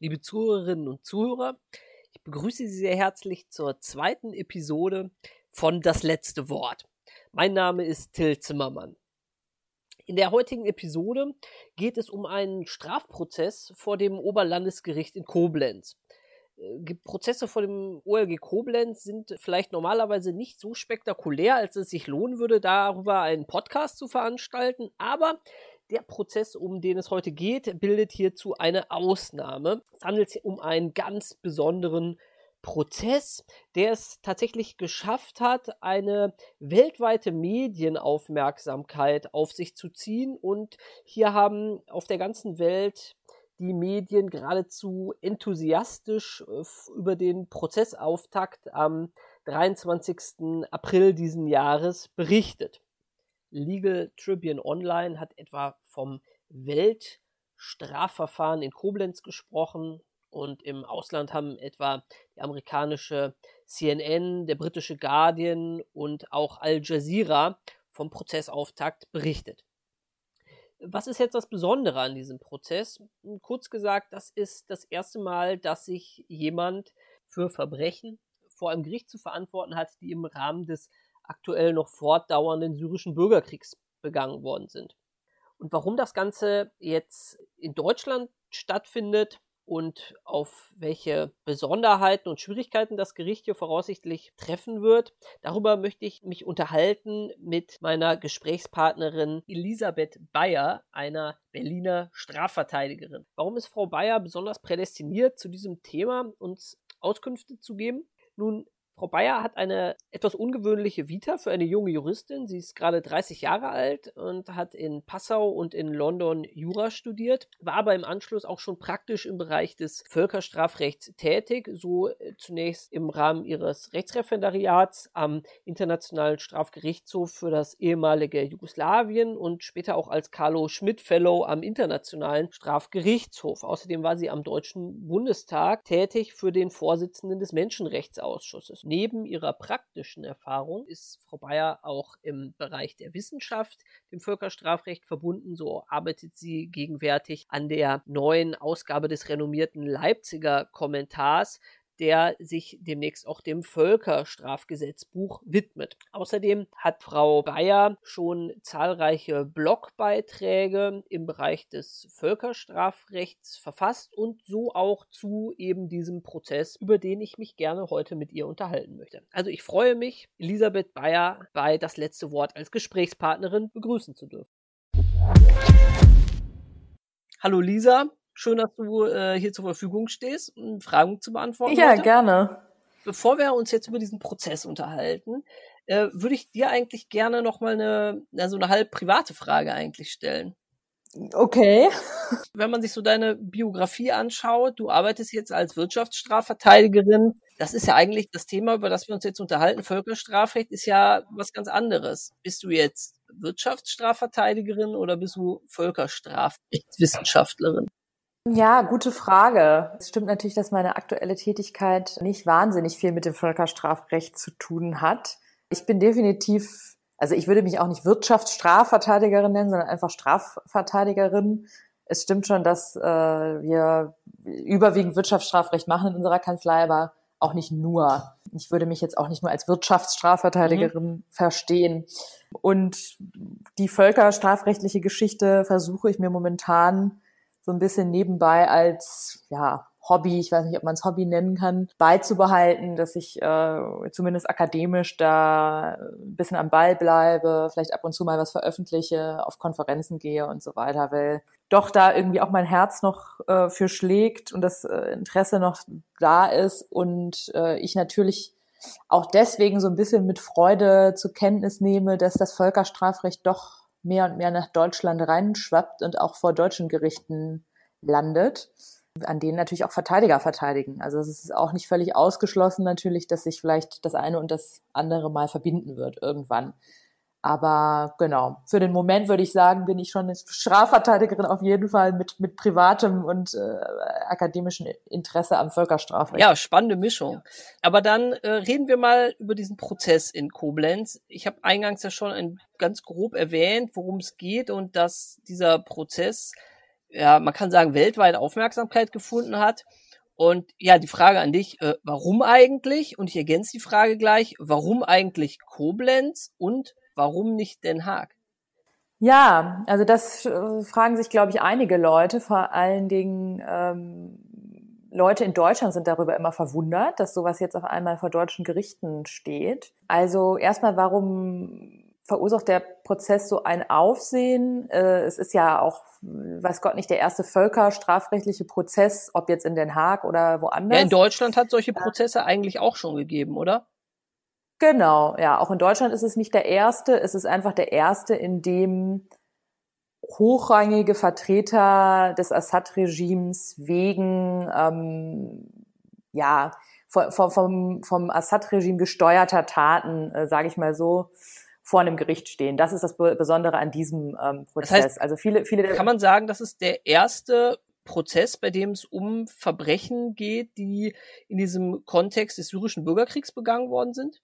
liebe Zuhörerinnen und Zuhörer. Ich begrüße Sie sehr herzlich zur zweiten Episode von Das letzte Wort. Mein Name ist Till Zimmermann. In der heutigen Episode geht es um einen Strafprozess vor dem Oberlandesgericht in Koblenz. Äh, Prozesse vor dem OLG Koblenz sind vielleicht normalerweise nicht so spektakulär, als es sich lohnen würde, darüber einen Podcast zu veranstalten. Aber der Prozess, um den es heute geht, bildet hierzu eine Ausnahme. Es handelt sich um einen ganz besonderen Prozess, der es tatsächlich geschafft hat, eine weltweite Medienaufmerksamkeit auf sich zu ziehen. Und hier haben auf der ganzen Welt die Medien geradezu enthusiastisch äh, über den Prozessauftakt am 23. April diesen Jahres berichtet. Legal Tribune Online hat etwa vom Weltstrafverfahren in Koblenz gesprochen und im Ausland haben etwa die amerikanische CNN, der britische Guardian und auch Al Jazeera vom Prozessauftakt berichtet. Was ist jetzt das Besondere an diesem Prozess? Kurz gesagt, das ist das erste Mal, dass sich jemand für Verbrechen vor einem Gericht zu verantworten hat, die im Rahmen des aktuell noch fortdauernden syrischen Bürgerkriegs begangen worden sind. Und warum das Ganze jetzt in Deutschland stattfindet und auf welche Besonderheiten und Schwierigkeiten das Gericht hier voraussichtlich treffen wird, darüber möchte ich mich unterhalten mit meiner Gesprächspartnerin Elisabeth Bayer, einer Berliner Strafverteidigerin. Warum ist Frau Bayer besonders prädestiniert, zu diesem Thema uns Auskünfte zu geben? Nun, Frau Bayer hat eine etwas ungewöhnliche Vita für eine junge Juristin. Sie ist gerade 30 Jahre alt und hat in Passau und in London Jura studiert, war aber im Anschluss auch schon praktisch im Bereich des Völkerstrafrechts tätig, so äh, zunächst im Rahmen ihres Rechtsreferendariats am Internationalen Strafgerichtshof für das ehemalige Jugoslawien und später auch als Carlo Schmidt Fellow am Internationalen Strafgerichtshof. Außerdem war sie am Deutschen Bundestag tätig für den Vorsitzenden des Menschenrechtsausschusses. Neben ihrer praktischen Erfahrung ist Frau Bayer auch im Bereich der Wissenschaft dem Völkerstrafrecht verbunden. So arbeitet sie gegenwärtig an der neuen Ausgabe des renommierten Leipziger Kommentars, der sich demnächst auch dem Völkerstrafgesetzbuch widmet. Außerdem hat Frau Bayer schon zahlreiche Blogbeiträge im Bereich des Völkerstrafrechts verfasst und so auch zu eben diesem Prozess, über den ich mich gerne heute mit ihr unterhalten möchte. Also ich freue mich, Elisabeth Bayer bei das letzte Wort als Gesprächspartnerin begrüßen zu dürfen. Hallo Lisa, Schön, dass du äh, hier zur Verfügung stehst, um Fragen zu beantworten. Ja, heute. gerne. Bevor wir uns jetzt über diesen Prozess unterhalten, äh, würde ich dir eigentlich gerne noch mal eine, also eine halb private Frage eigentlich stellen. Okay. Wenn man sich so deine Biografie anschaut, du arbeitest jetzt als Wirtschaftsstrafverteidigerin. Das ist ja eigentlich das Thema, über das wir uns jetzt unterhalten. Völkerstrafrecht ist ja was ganz anderes. Bist du jetzt Wirtschaftsstrafverteidigerin oder bist du Völkerstrafrechtswissenschaftlerin? Ja, gute Frage. Es stimmt natürlich, dass meine aktuelle Tätigkeit nicht wahnsinnig viel mit dem Völkerstrafrecht zu tun hat. Ich bin definitiv, also ich würde mich auch nicht Wirtschaftsstrafverteidigerin nennen, sondern einfach Strafverteidigerin. Es stimmt schon, dass äh, wir überwiegend Wirtschaftsstrafrecht machen in unserer Kanzlei, aber auch nicht nur. Ich würde mich jetzt auch nicht nur als Wirtschaftsstrafverteidigerin mhm. verstehen. Und die völkerstrafrechtliche Geschichte versuche ich mir momentan so ein bisschen nebenbei als ja Hobby, ich weiß nicht, ob man es Hobby nennen kann, beizubehalten, dass ich äh, zumindest akademisch da ein bisschen am Ball bleibe, vielleicht ab und zu mal was veröffentliche, auf Konferenzen gehe und so weiter, weil doch da irgendwie auch mein Herz noch äh, für schlägt und das äh, Interesse noch da ist und äh, ich natürlich auch deswegen so ein bisschen mit Freude zur Kenntnis nehme, dass das Völkerstrafrecht doch mehr und mehr nach Deutschland reinschwappt und auch vor deutschen Gerichten landet, an denen natürlich auch Verteidiger verteidigen. Also es ist auch nicht völlig ausgeschlossen natürlich, dass sich vielleicht das eine und das andere mal verbinden wird irgendwann. Aber genau, für den Moment würde ich sagen, bin ich schon eine Strafverteidigerin auf jeden Fall mit, mit privatem und äh, akademischem Interesse am Völkerstrafrecht. Ja, spannende Mischung. Aber dann äh, reden wir mal über diesen Prozess in Koblenz. Ich habe eingangs ja schon ein, ganz grob erwähnt, worum es geht und dass dieser Prozess ja, man kann sagen, weltweit Aufmerksamkeit gefunden hat. Und ja, die Frage an dich, äh, warum eigentlich? Und ich ergänze die Frage gleich, warum eigentlich Koblenz und warum nicht Den Haag? Ja, also das äh, fragen sich, glaube ich, einige Leute. Vor allen Dingen ähm, Leute in Deutschland sind darüber immer verwundert, dass sowas jetzt auf einmal vor deutschen Gerichten steht. Also erstmal, warum verursacht der Prozess so ein Aufsehen? Äh, es ist ja auch, weiß Gott nicht, der erste völkerstrafrechtliche Prozess, ob jetzt in Den Haag oder woanders. Ja, in Deutschland hat solche Prozesse eigentlich auch schon gegeben, oder? Genau, ja. Auch in Deutschland ist es nicht der erste. Es ist einfach der erste, in dem hochrangige Vertreter des Assad-Regimes wegen ähm, ja vom, vom, vom Assad-Regime gesteuerter Taten, äh, sage ich mal so, vor einem Gericht stehen. Das ist das Besondere an diesem ähm, Prozess. Das heißt, also viele, viele. Kann man sagen, das ist der erste Prozess, bei dem es um Verbrechen geht, die in diesem Kontext des syrischen Bürgerkriegs begangen worden sind?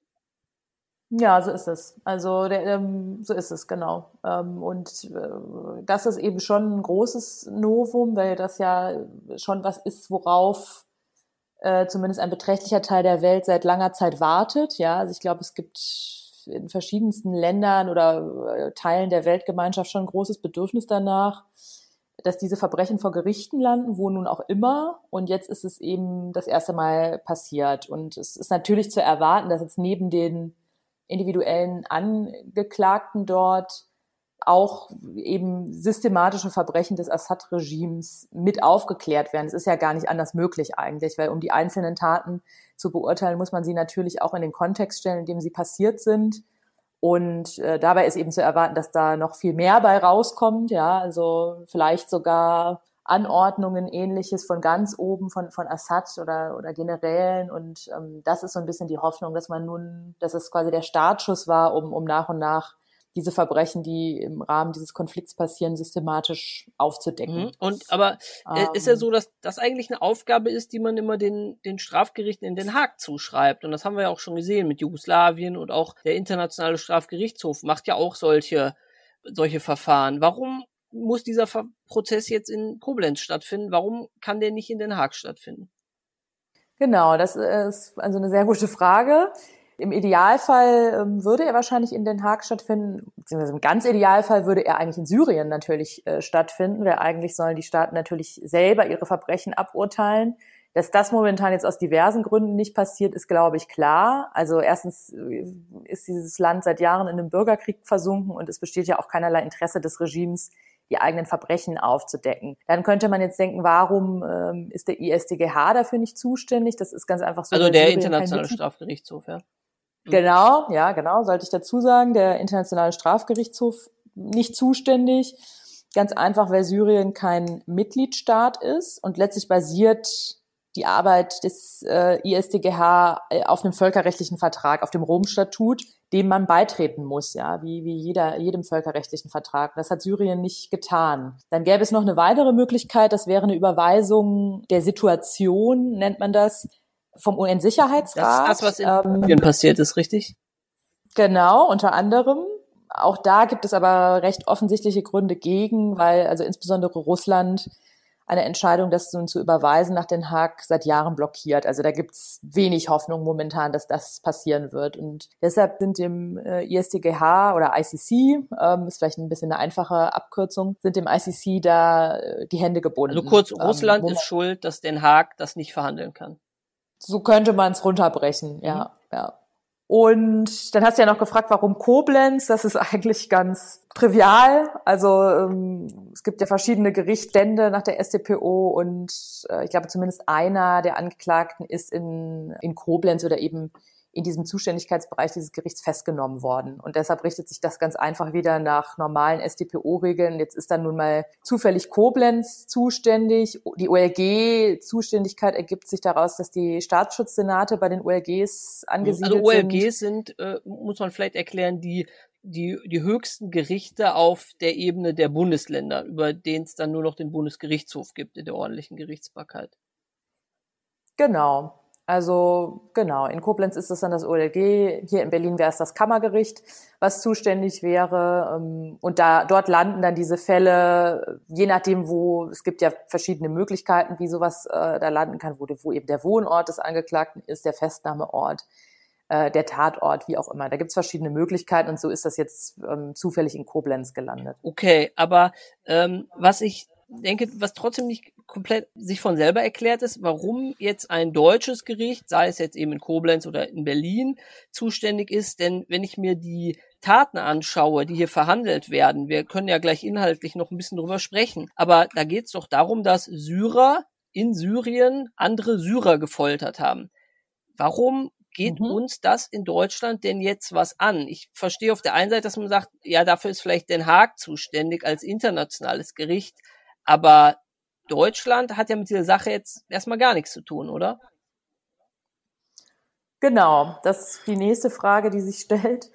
Ja, so ist es. Also der, ähm, so ist es genau. Ähm, und äh, das ist eben schon ein großes Novum, weil das ja schon was ist, worauf äh, zumindest ein beträchtlicher Teil der Welt seit langer Zeit wartet. Ja, also ich glaube, es gibt in verschiedensten Ländern oder äh, Teilen der Weltgemeinschaft schon ein großes Bedürfnis danach, dass diese Verbrechen vor Gerichten landen, wo nun auch immer. Und jetzt ist es eben das erste Mal passiert. Und es ist natürlich zu erwarten, dass jetzt neben den individuellen Angeklagten dort auch eben systematische Verbrechen des Assad-Regimes mit aufgeklärt werden. Es ist ja gar nicht anders möglich eigentlich, weil um die einzelnen Taten zu beurteilen, muss man sie natürlich auch in den Kontext stellen, in dem sie passiert sind. Und äh, dabei ist eben zu erwarten, dass da noch viel mehr bei rauskommt, ja, also vielleicht sogar Anordnungen ähnliches von ganz oben von, von Assad oder, oder Generälen. Und ähm, das ist so ein bisschen die Hoffnung, dass man nun, dass es quasi der Startschuss war, um, um nach und nach diese Verbrechen, die im Rahmen dieses Konflikts passieren, systematisch aufzudecken. Mhm. Und aber ähm, ist ja ähm. so, dass das eigentlich eine Aufgabe ist, die man immer den, den Strafgerichten in Den Haag zuschreibt. Und das haben wir ja auch schon gesehen mit Jugoslawien und auch der internationale Strafgerichtshof macht ja auch solche, solche Verfahren. Warum muss dieser Prozess jetzt in Koblenz stattfinden? Warum kann der nicht in Den Haag stattfinden? Genau, das ist also eine sehr gute Frage. Im Idealfall ähm, würde er wahrscheinlich in Den Haag stattfinden, beziehungsweise im ganz Idealfall würde er eigentlich in Syrien natürlich äh, stattfinden, weil eigentlich sollen die Staaten natürlich selber ihre Verbrechen aburteilen. Dass das momentan jetzt aus diversen Gründen nicht passiert, ist, glaube ich, klar. Also erstens äh, ist dieses Land seit Jahren in einem Bürgerkrieg versunken und es besteht ja auch keinerlei Interesse des Regimes, die eigenen Verbrechen aufzudecken. Dann könnte man jetzt denken, warum ähm, ist der ISDGH dafür nicht zuständig? Das ist ganz einfach so. Also der Internationale Strafgerichtshof, ja. Mhm. Genau, ja, genau, sollte ich dazu sagen, der Internationale Strafgerichtshof nicht zuständig. Ganz einfach, weil Syrien kein Mitgliedstaat ist und letztlich basiert die Arbeit des äh, ISDGH äh, auf einem völkerrechtlichen Vertrag, auf dem Rom-Statut, dem man beitreten muss, ja, wie, wie jeder, jedem völkerrechtlichen Vertrag. Das hat Syrien nicht getan. Dann gäbe es noch eine weitere Möglichkeit, das wäre eine Überweisung der Situation, nennt man das, vom UN-Sicherheitsrat. Das ist das, was in ähm, passiert ist, richtig? Genau, unter anderem. Auch da gibt es aber recht offensichtliche Gründe gegen, weil also insbesondere Russland eine Entscheidung, das nun zu überweisen nach Den Haag seit Jahren blockiert. Also da gibt's wenig Hoffnung momentan, dass das passieren wird. Und deshalb sind dem äh, ISDGH oder ICC, ähm, ist vielleicht ein bisschen eine einfache Abkürzung, sind dem ICC da äh, die Hände gebunden. Also kurz, Russland ähm, ist schuld, dass Den Haag das nicht verhandeln kann. So könnte man es runterbrechen, ja, mhm. ja. Und dann hast du ja noch gefragt, warum Koblenz? Das ist eigentlich ganz trivial. Also ähm, es gibt ja verschiedene Gerichtsstände nach der StPO und äh, ich glaube zumindest einer der Angeklagten ist in, in Koblenz oder eben in diesem Zuständigkeitsbereich dieses Gerichts festgenommen worden. Und deshalb richtet sich das ganz einfach wieder nach normalen StPO-Regeln. Jetzt ist dann nun mal zufällig Koblenz zuständig. Die OLG-Zuständigkeit ergibt sich daraus, dass die Staatsschutzsenate bei den OLGs angesiedelt sind. Also OLGs sind, äh, muss man vielleicht erklären, die die, die höchsten Gerichte auf der Ebene der Bundesländer, über denen es dann nur noch den Bundesgerichtshof gibt in der ordentlichen Gerichtsbarkeit. Genau. Also genau, in Koblenz ist es dann das OLG, hier in Berlin wäre es das Kammergericht, was zuständig wäre. Ähm, und da dort landen dann diese Fälle, je nachdem, wo es gibt ja verschiedene Möglichkeiten, wie sowas äh, da landen kann, wo, wo eben der Wohnort des Angeklagten ist, der Festnahmeort, äh, der Tatort, wie auch immer. Da gibt es verschiedene Möglichkeiten und so ist das jetzt ähm, zufällig in Koblenz gelandet. Okay, aber ähm, was ich denke, was trotzdem nicht komplett sich von selber erklärt ist, warum jetzt ein deutsches Gericht, sei es jetzt eben in Koblenz oder in Berlin, zuständig ist. Denn wenn ich mir die Taten anschaue, die hier verhandelt werden, wir können ja gleich inhaltlich noch ein bisschen drüber sprechen, aber da geht es doch darum, dass Syrer in Syrien andere Syrer gefoltert haben. Warum geht mhm. uns das in Deutschland denn jetzt was an? Ich verstehe auf der einen Seite, dass man sagt, ja, dafür ist vielleicht Den Haag zuständig als internationales Gericht, aber Deutschland hat ja mit dieser Sache jetzt erstmal gar nichts zu tun, oder? Genau, das ist die nächste Frage, die sich stellt,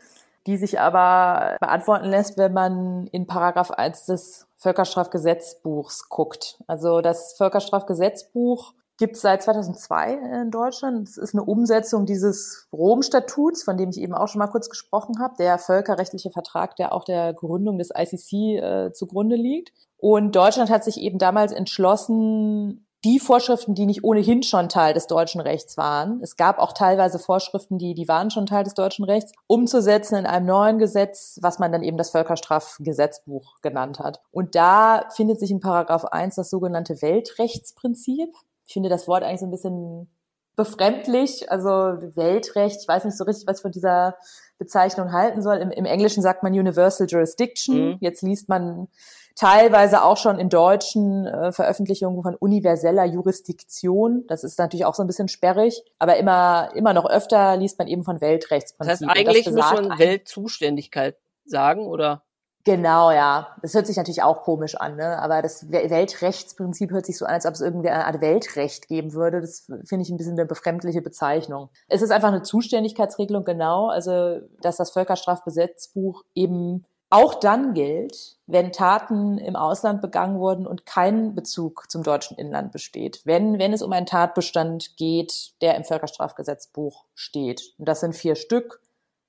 die sich aber beantworten lässt, wenn man in Paragraph 1 des Völkerstrafgesetzbuchs guckt. Also das Völkerstrafgesetzbuch gibt es seit 2002 in Deutschland. Es ist eine Umsetzung dieses Rom-Statuts, von dem ich eben auch schon mal kurz gesprochen habe, der völkerrechtliche Vertrag, der auch der Gründung des ICC äh, zugrunde liegt. Und Deutschland hat sich eben damals entschlossen, die Vorschriften, die nicht ohnehin schon Teil des deutschen Rechts waren, es gab auch teilweise Vorschriften, die, die waren schon Teil des deutschen Rechts, umzusetzen in einem neuen Gesetz, was man dann eben das Völkerstrafgesetzbuch genannt hat. Und da findet sich in Paragraph 1 das sogenannte Weltrechtsprinzip. Ich finde das Wort eigentlich so ein bisschen befremdlich, also Weltrecht, ich weiß nicht so richtig, was ich von dieser Bezeichnung halten soll. Im, im Englischen sagt man Universal Jurisdiction. Mhm. Jetzt liest man teilweise auch schon in deutschen äh, Veröffentlichungen von universeller Jurisdiktion. Das ist natürlich auch so ein bisschen sperrig, aber immer, immer noch öfter liest man eben von Weltrechtsprinzip. Das heißt, eigentlich das muss man Weltzuständigkeit sagen, oder? Genau, ja. Das hört sich natürlich auch komisch an, ne? aber das Weltrechtsprinzip hört sich so an, als ob es irgendwie eine Art Weltrecht geben würde. Das finde ich ein bisschen eine befremdliche Bezeichnung. Es ist einfach eine Zuständigkeitsregelung, genau, also dass das Völkerstrafgesetzbuch eben auch dann gilt, wenn Taten im Ausland begangen wurden und kein Bezug zum deutschen Inland besteht. Wenn, wenn es um einen Tatbestand geht, der im Völkerstrafgesetzbuch steht. Und das sind vier Stück.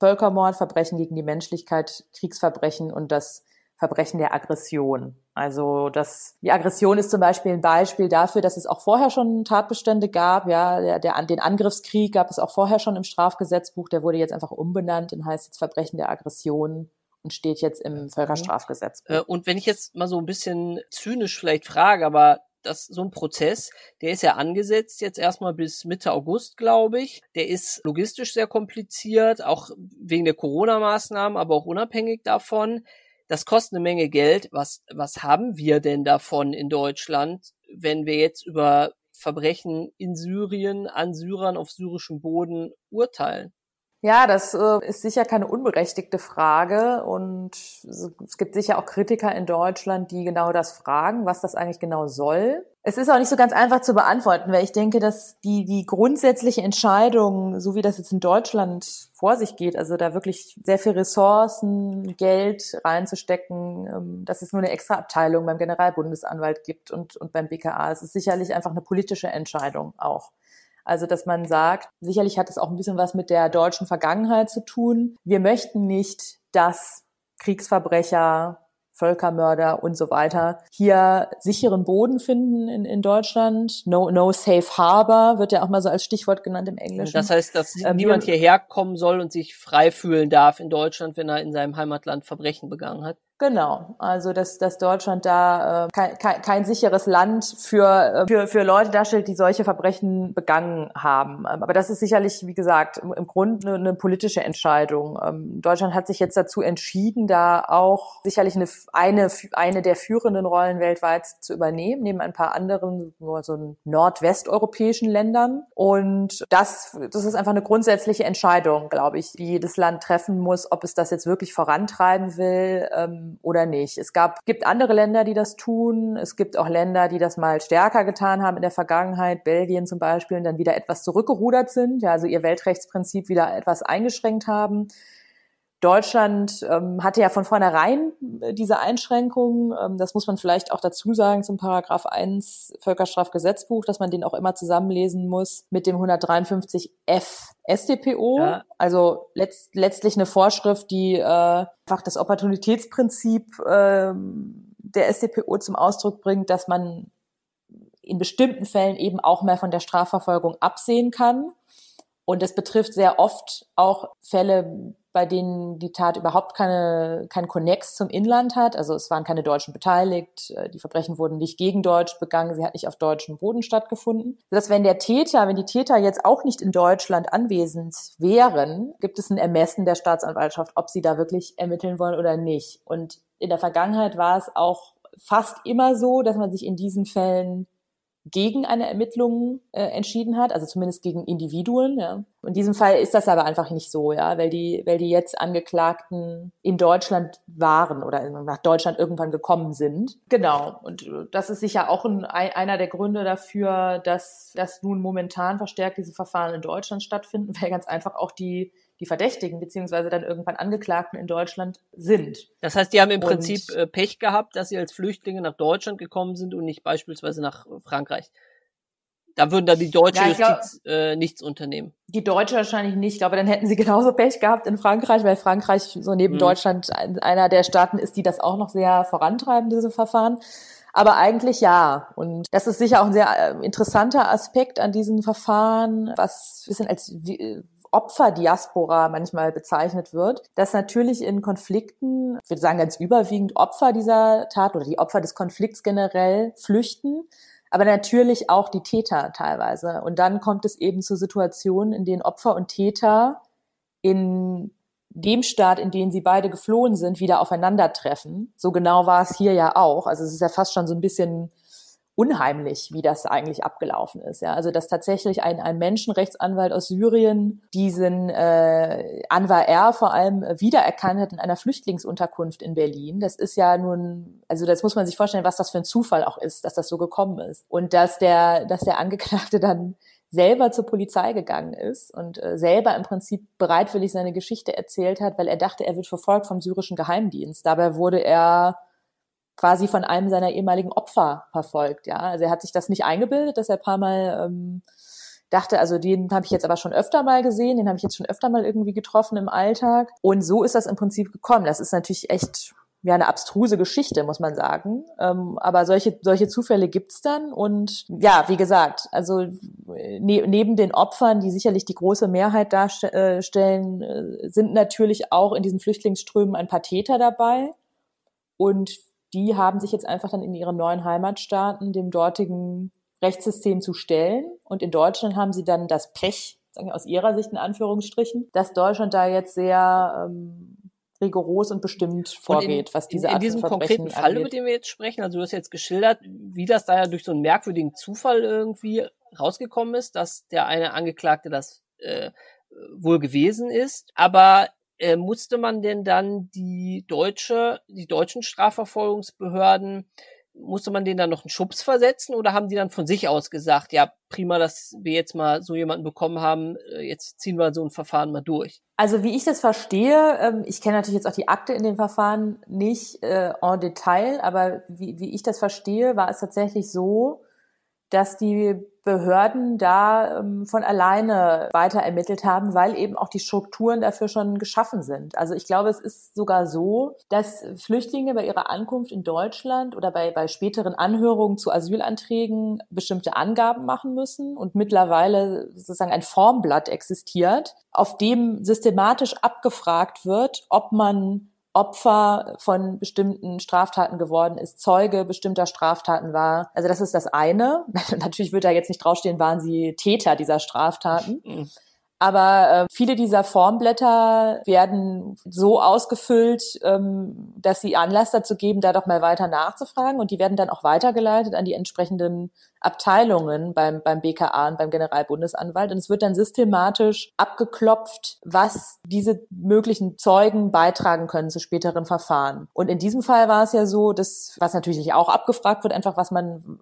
Völkermord, Verbrechen gegen die Menschlichkeit, Kriegsverbrechen und das Verbrechen der Aggression. Also das, die Aggression ist zum Beispiel ein Beispiel dafür, dass es auch vorher schon Tatbestände gab. Ja, der, der, den Angriffskrieg gab es auch vorher schon im Strafgesetzbuch. Der wurde jetzt einfach umbenannt und heißt jetzt Verbrechen der Aggression und steht jetzt im Völkerstrafgesetz. Äh, und wenn ich jetzt mal so ein bisschen zynisch vielleicht frage, aber das so ein Prozess, der ist ja angesetzt jetzt erstmal bis Mitte August, glaube ich. Der ist logistisch sehr kompliziert, auch wegen der Corona-Maßnahmen, aber auch unabhängig davon. Das kostet eine Menge Geld. Was, was haben wir denn davon in Deutschland, wenn wir jetzt über Verbrechen in Syrien an Syrern auf syrischem Boden urteilen? Ja, das äh, ist sicher keine unberechtigte Frage und es gibt sicher auch Kritiker in Deutschland, die genau das fragen, was das eigentlich genau soll. Es ist auch nicht so ganz einfach zu beantworten, weil ich denke, dass die, die grundsätzliche Entscheidung, so wie das jetzt in Deutschland vor sich geht, also da wirklich sehr viel Ressourcen, Geld reinzustecken, ähm, dass es nur eine extra Abteilung beim Generalbundesanwalt gibt und, und beim BKA, es ist sicherlich einfach eine politische Entscheidung auch. Also, dass man sagt, sicherlich hat es auch ein bisschen was mit der deutschen Vergangenheit zu tun. Wir möchten nicht, dass Kriegsverbrecher Völkermörder und so weiter hier sicheren Boden finden in, in Deutschland. No, no safe harbor wird ja auch mal so als Stichwort genannt im Englischen. Das heißt, dass ähm, niemand hierher kommen soll und sich frei fühlen darf in Deutschland, wenn er in seinem Heimatland Verbrechen begangen hat. Genau, also dass, dass Deutschland da äh, kein, kein, kein sicheres Land für, äh, für, für Leute darstellt, die solche Verbrechen begangen haben. Ähm, aber das ist sicherlich, wie gesagt, im, Grunde eine, eine politische Entscheidung. Ähm, Deutschland hat sich jetzt dazu entschieden, da auch sicherlich eine, eine, eine der führenden Rollen weltweit zu übernehmen, neben ein paar anderen, so nordwesteuropäischen Ländern. Und das, das ist einfach eine grundsätzliche Entscheidung, glaube ich, die jedes Land treffen muss, ob es das jetzt wirklich vorantreiben will. Ähm, oder nicht. Es gab, gibt andere Länder, die das tun. Es gibt auch Länder, die das mal stärker getan haben in der Vergangenheit. Belgien zum Beispiel und dann wieder etwas zurückgerudert sind, ja, also ihr Weltrechtsprinzip wieder etwas eingeschränkt haben. Deutschland ähm, hatte ja von vornherein äh, diese Einschränkungen. Ähm, das muss man vielleicht auch dazu sagen zum Paragraph 1 Völkerstrafgesetzbuch, dass man den auch immer zusammenlesen muss mit dem 153f StPO. Ja. Also letzt, letztlich eine Vorschrift, die äh, einfach das Opportunitätsprinzip äh, der StPO zum Ausdruck bringt, dass man in bestimmten Fällen eben auch mehr von der Strafverfolgung absehen kann. Und das betrifft sehr oft auch Fälle, bei denen die Tat überhaupt keine, kein Konnex zum Inland hat. Also es waren keine Deutschen beteiligt, äh, die Verbrechen wurden nicht gegen Deutsch begangen, sie hat nicht auf deutschem Boden stattgefunden. Dass wenn der Täter, wenn die Täter jetzt auch nicht in Deutschland anwesend wären, gibt es ein Ermessen der Staatsanwaltschaft, ob sie da wirklich ermitteln wollen oder nicht. Und in der Vergangenheit war es auch fast immer so, dass man sich in diesen Fällen gegen eine Ermittlung äh, entschieden hat, also zumindest gegen Individuen. Ja. In diesem Fall ist das aber einfach nicht so, ja, weil die, weil die jetzt Angeklagten in Deutschland waren oder nach Deutschland irgendwann gekommen sind. Genau. Und das ist sicher auch ein, einer der Gründe dafür, dass, dass nun momentan verstärkt diese Verfahren in Deutschland stattfinden, weil ganz einfach auch die die Verdächtigen beziehungsweise dann irgendwann Angeklagten in Deutschland sind. Das heißt, die haben im und Prinzip äh, Pech gehabt, dass sie als Flüchtlinge nach Deutschland gekommen sind und nicht beispielsweise nach Frankreich. Da würden dann die deutsche ja, Justiz glaub, äh, nichts unternehmen. Die Deutsche wahrscheinlich nicht, aber dann hätten sie genauso Pech gehabt in Frankreich, weil Frankreich so neben mhm. Deutschland einer der Staaten ist, die das auch noch sehr vorantreiben, diese Verfahren. Aber eigentlich ja. Und das ist sicher auch ein sehr äh, interessanter Aspekt an diesen Verfahren, was ein bisschen als Opferdiaspora manchmal bezeichnet wird, dass natürlich in Konflikten, ich würde sagen ganz überwiegend Opfer dieser Tat oder die Opfer des Konflikts generell flüchten, aber natürlich auch die Täter teilweise. Und dann kommt es eben zu Situationen, in denen Opfer und Täter in dem Staat, in den sie beide geflohen sind, wieder aufeinandertreffen. So genau war es hier ja auch. Also es ist ja fast schon so ein bisschen unheimlich, wie das eigentlich abgelaufen ist. Ja, also dass tatsächlich ein, ein Menschenrechtsanwalt aus Syrien diesen äh, Anwar R. vor allem wiedererkannt hat in einer Flüchtlingsunterkunft in Berlin. Das ist ja nun, also das muss man sich vorstellen, was das für ein Zufall auch ist, dass das so gekommen ist und dass der, dass der Angeklagte dann selber zur Polizei gegangen ist und äh, selber im Prinzip bereitwillig seine Geschichte erzählt hat, weil er dachte, er wird verfolgt vom syrischen Geheimdienst. Dabei wurde er quasi von einem seiner ehemaligen Opfer verfolgt. Ja, also er hat sich das nicht eingebildet, dass er ein paar Mal ähm, dachte, also den habe ich jetzt aber schon öfter mal gesehen, den habe ich jetzt schon öfter mal irgendwie getroffen im Alltag. Und so ist das im Prinzip gekommen. Das ist natürlich echt ja eine abstruse Geschichte, muss man sagen. Ähm, aber solche, solche Zufälle gibt's dann. Und ja, wie gesagt, also ne, neben den Opfern, die sicherlich die große Mehrheit darstellen, äh, sind natürlich auch in diesen Flüchtlingsströmen ein paar Täter dabei. Und die haben sich jetzt einfach dann in ihren neuen Heimatstaaten dem dortigen Rechtssystem zu stellen. Und in Deutschland haben sie dann das Pech, sagen wir aus ihrer Sicht in Anführungsstrichen, dass Deutschland da jetzt sehr ähm, rigoros und bestimmt vorgeht, in, was diese in, Art in diesem konkreten Fall, angeht. über den wir jetzt sprechen, also du hast jetzt geschildert, wie das da ja durch so einen merkwürdigen Zufall irgendwie rausgekommen ist, dass der eine Angeklagte das äh, wohl gewesen ist. Aber äh, musste man denn dann die deutsche, die deutschen Strafverfolgungsbehörden, musste man denen dann noch einen Schubs versetzen oder haben die dann von sich aus gesagt, ja, prima, dass wir jetzt mal so jemanden bekommen haben, äh, jetzt ziehen wir so ein Verfahren mal durch? Also wie ich das verstehe, ähm, ich kenne natürlich jetzt auch die Akte in dem Verfahren nicht äh, en Detail, aber wie, wie ich das verstehe, war es tatsächlich so, dass die Behörden da ähm, von alleine weiter ermittelt haben, weil eben auch die Strukturen dafür schon geschaffen sind. Also ich glaube, es ist sogar so, dass Flüchtlinge bei ihrer Ankunft in Deutschland oder bei, bei späteren Anhörungen zu Asylanträgen bestimmte Angaben machen müssen und mittlerweile sozusagen ein Formblatt existiert, auf dem systematisch abgefragt wird, ob man Opfer von bestimmten Straftaten geworden ist, Zeuge bestimmter Straftaten war. Also das ist das eine. Natürlich wird da jetzt nicht draufstehen, waren sie Täter dieser Straftaten. Aber äh, viele dieser Formblätter werden so ausgefüllt, ähm, dass sie Anlass dazu geben, da doch mal weiter nachzufragen. Und die werden dann auch weitergeleitet an die entsprechenden Abteilungen beim, beim BKA und beim Generalbundesanwalt. Und es wird dann systematisch abgeklopft, was diese möglichen Zeugen beitragen können zu späteren Verfahren. Und in diesem Fall war es ja so, dass, was natürlich auch abgefragt wird, einfach was man,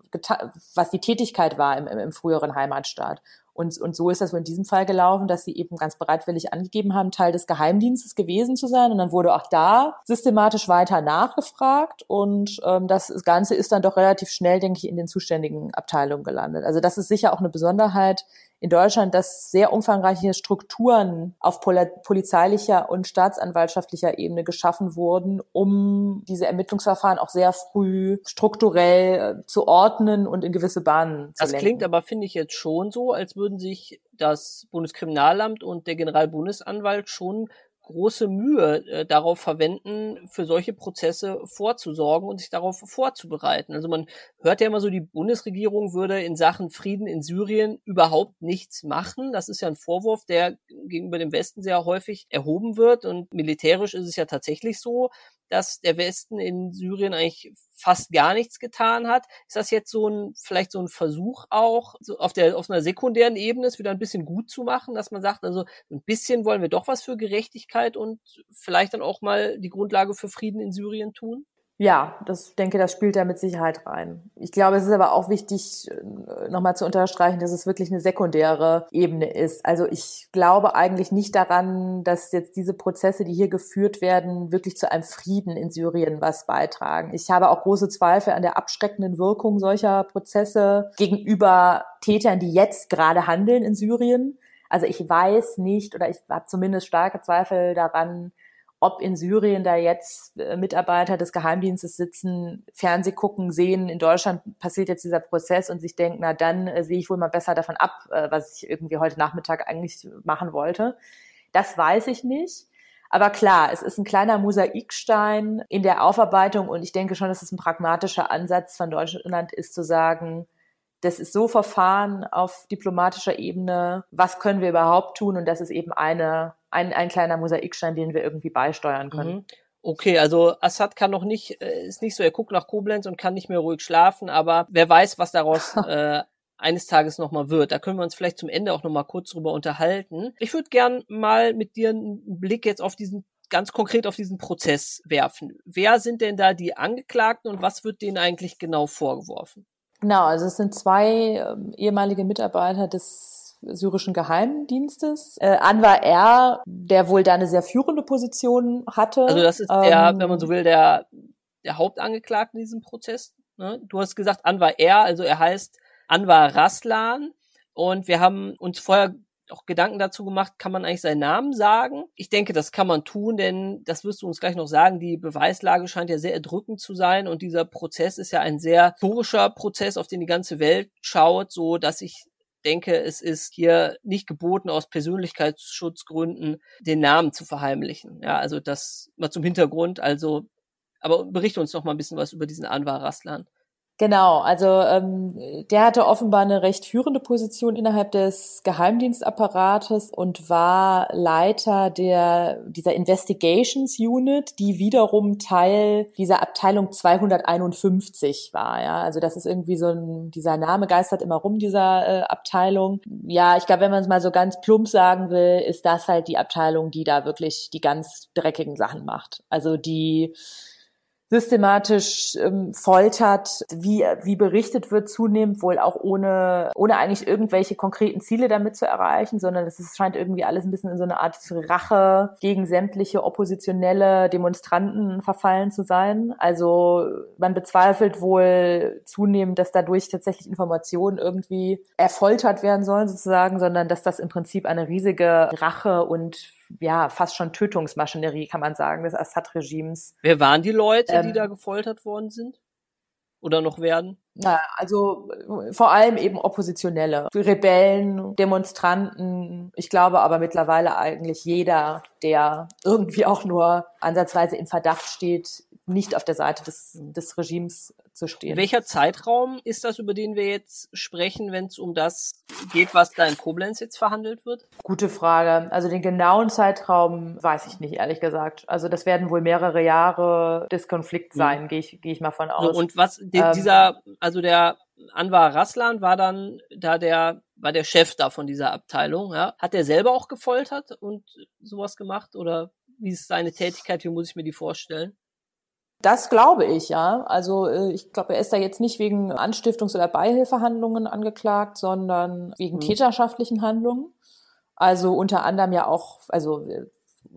was die Tätigkeit war im, im, im früheren Heimatstaat. Und, und so ist das in diesem Fall gelaufen, dass sie eben ganz bereitwillig angegeben haben, Teil des Geheimdienstes gewesen zu sein. Und dann wurde auch da systematisch weiter nachgefragt. Und ähm, das Ganze ist dann doch relativ schnell, denke ich, in den zuständigen Abteilungen gelandet. Also das ist sicher auch eine Besonderheit in Deutschland, dass sehr umfangreiche Strukturen auf polizeilicher und staatsanwaltschaftlicher Ebene geschaffen wurden, um diese Ermittlungsverfahren auch sehr früh strukturell äh, zu ordnen und in gewisse Bahnen zu Das lenken. klingt aber, finde ich, jetzt schon so, als würden sich das Bundeskriminalamt und der Generalbundesanwalt schon große Mühe äh, darauf verwenden, für solche Prozesse vorzusorgen und sich darauf vorzubereiten. Also man hört ja immer so, die Bundesregierung würde in Sachen Frieden in Syrien überhaupt nichts machen. Das ist ja ein Vorwurf, der gegenüber dem Westen sehr häufig erhoben wird. Und militärisch ist es ja tatsächlich so, dass der Westen in Syrien eigentlich fast gar nichts getan hat. Ist das jetzt so ein, vielleicht so ein Versuch auch, so auf der, auf einer sekundären Ebene es wieder ein bisschen gut zu machen, dass man sagt, also ein bisschen wollen wir doch was für Gerechtigkeit und vielleicht dann auch mal die Grundlage für Frieden in Syrien tun? Ja, das denke, das spielt da mit Sicherheit rein. Ich glaube, es ist aber auch wichtig, äh, nochmal zu unterstreichen, dass es wirklich eine sekundäre Ebene ist. Also ich glaube eigentlich nicht daran, dass jetzt diese Prozesse, die hier geführt werden, wirklich zu einem Frieden in Syrien was beitragen. Ich habe auch große Zweifel an der abschreckenden Wirkung solcher Prozesse gegenüber Tätern, die jetzt gerade handeln in Syrien. Also ich weiß nicht oder ich habe zumindest starke Zweifel daran, ob in Syrien da jetzt äh, Mitarbeiter des Geheimdienstes sitzen, Fernseh gucken, sehen, in Deutschland passiert jetzt dieser Prozess und sich denken, na dann äh, sehe ich wohl mal besser davon ab, äh, was ich irgendwie heute Nachmittag eigentlich machen wollte. Das weiß ich nicht. Aber klar, es ist ein kleiner Mosaikstein in der Aufarbeitung und ich denke schon, dass es ein pragmatischer Ansatz von Deutschland ist zu sagen, das ist so verfahren auf diplomatischer Ebene, was können wir überhaupt tun? Und das ist eben eine, ein, ein kleiner Mosaikstein, den wir irgendwie beisteuern können. Mhm. Okay, also Assad kann noch nicht, äh, ist nicht so, er guckt nach Koblenz und kann nicht mehr ruhig schlafen, aber wer weiß, was daraus äh, eines Tages nochmal wird. Da können wir uns vielleicht zum Ende auch nochmal kurz drüber unterhalten. Ich würde gern mal mit dir einen Blick jetzt auf diesen ganz konkret auf diesen Prozess werfen. Wer sind denn da die Angeklagten und was wird denen eigentlich genau vorgeworfen? Genau, also es sind zwei äh, ehemalige Mitarbeiter des syrischen Geheimdienstes. Äh, Anwar R., der wohl da eine sehr führende Position hatte. Also das ist der, ähm, wenn man so will, der, der Hauptangeklagte in diesem Prozess. Ne? Du hast gesagt Anwar R., also er heißt Anwar Raslan. Und wir haben uns vorher auch Gedanken dazu gemacht, kann man eigentlich seinen Namen sagen? Ich denke, das kann man tun, denn das wirst du uns gleich noch sagen, die Beweislage scheint ja sehr erdrückend zu sein und dieser Prozess ist ja ein sehr historischer Prozess, auf den die ganze Welt schaut, so dass ich denke, es ist hier nicht geboten, aus Persönlichkeitsschutzgründen den Namen zu verheimlichen. Ja, also das mal zum Hintergrund. Also, aber berichte uns noch mal ein bisschen was über diesen Anwar Raslan. Genau, also ähm, der hatte offenbar eine recht führende Position innerhalb des Geheimdienstapparates und war Leiter der dieser Investigations Unit, die wiederum Teil dieser Abteilung 251 war. Ja, also das ist irgendwie so ein dieser Name geistert immer rum dieser äh, Abteilung. Ja, ich glaube, wenn man es mal so ganz plump sagen will, ist das halt die Abteilung, die da wirklich die ganz dreckigen Sachen macht. Also die systematisch ähm, foltert, wie, wie berichtet wird, zunehmend wohl auch ohne, ohne eigentlich irgendwelche konkreten Ziele damit zu erreichen, sondern es scheint irgendwie alles ein bisschen in so eine Art Rache gegen sämtliche oppositionelle Demonstranten verfallen zu sein. Also man bezweifelt wohl zunehmend, dass dadurch tatsächlich Informationen irgendwie erfoltert werden sollen sozusagen, sondern dass das im Prinzip eine riesige Rache und ja, fast schon Tötungsmaschinerie, kann man sagen, des Assad-Regimes. Wer waren die Leute, ähm, die da gefoltert worden sind? Oder noch werden? Na, also vor allem eben Oppositionelle, Rebellen, Demonstranten. Ich glaube aber mittlerweile eigentlich jeder, der irgendwie auch nur ansatzweise im Verdacht steht, nicht auf der Seite des, des Regimes zu stehen. Welcher Zeitraum ist das, über den wir jetzt sprechen, wenn es um das geht, was da in Koblenz jetzt verhandelt wird? Gute Frage. Also den genauen Zeitraum weiß ich nicht, ehrlich gesagt. Also das werden wohl mehrere Jahre des Konflikts sein, mhm. gehe ich, geh ich mal von aus. So, und was ähm, dieser, also der Anwar Raslan war dann da der war der Chef da von dieser Abteilung. Ja. Hat er selber auch gefoltert und sowas gemacht oder wie ist seine Tätigkeit? Wie muss ich mir die vorstellen? Das glaube ich, ja. Also äh, ich glaube, er ist da jetzt nicht wegen Anstiftungs- oder Beihilfehandlungen angeklagt, sondern wegen mhm. täterschaftlichen Handlungen. Also unter anderem ja auch, also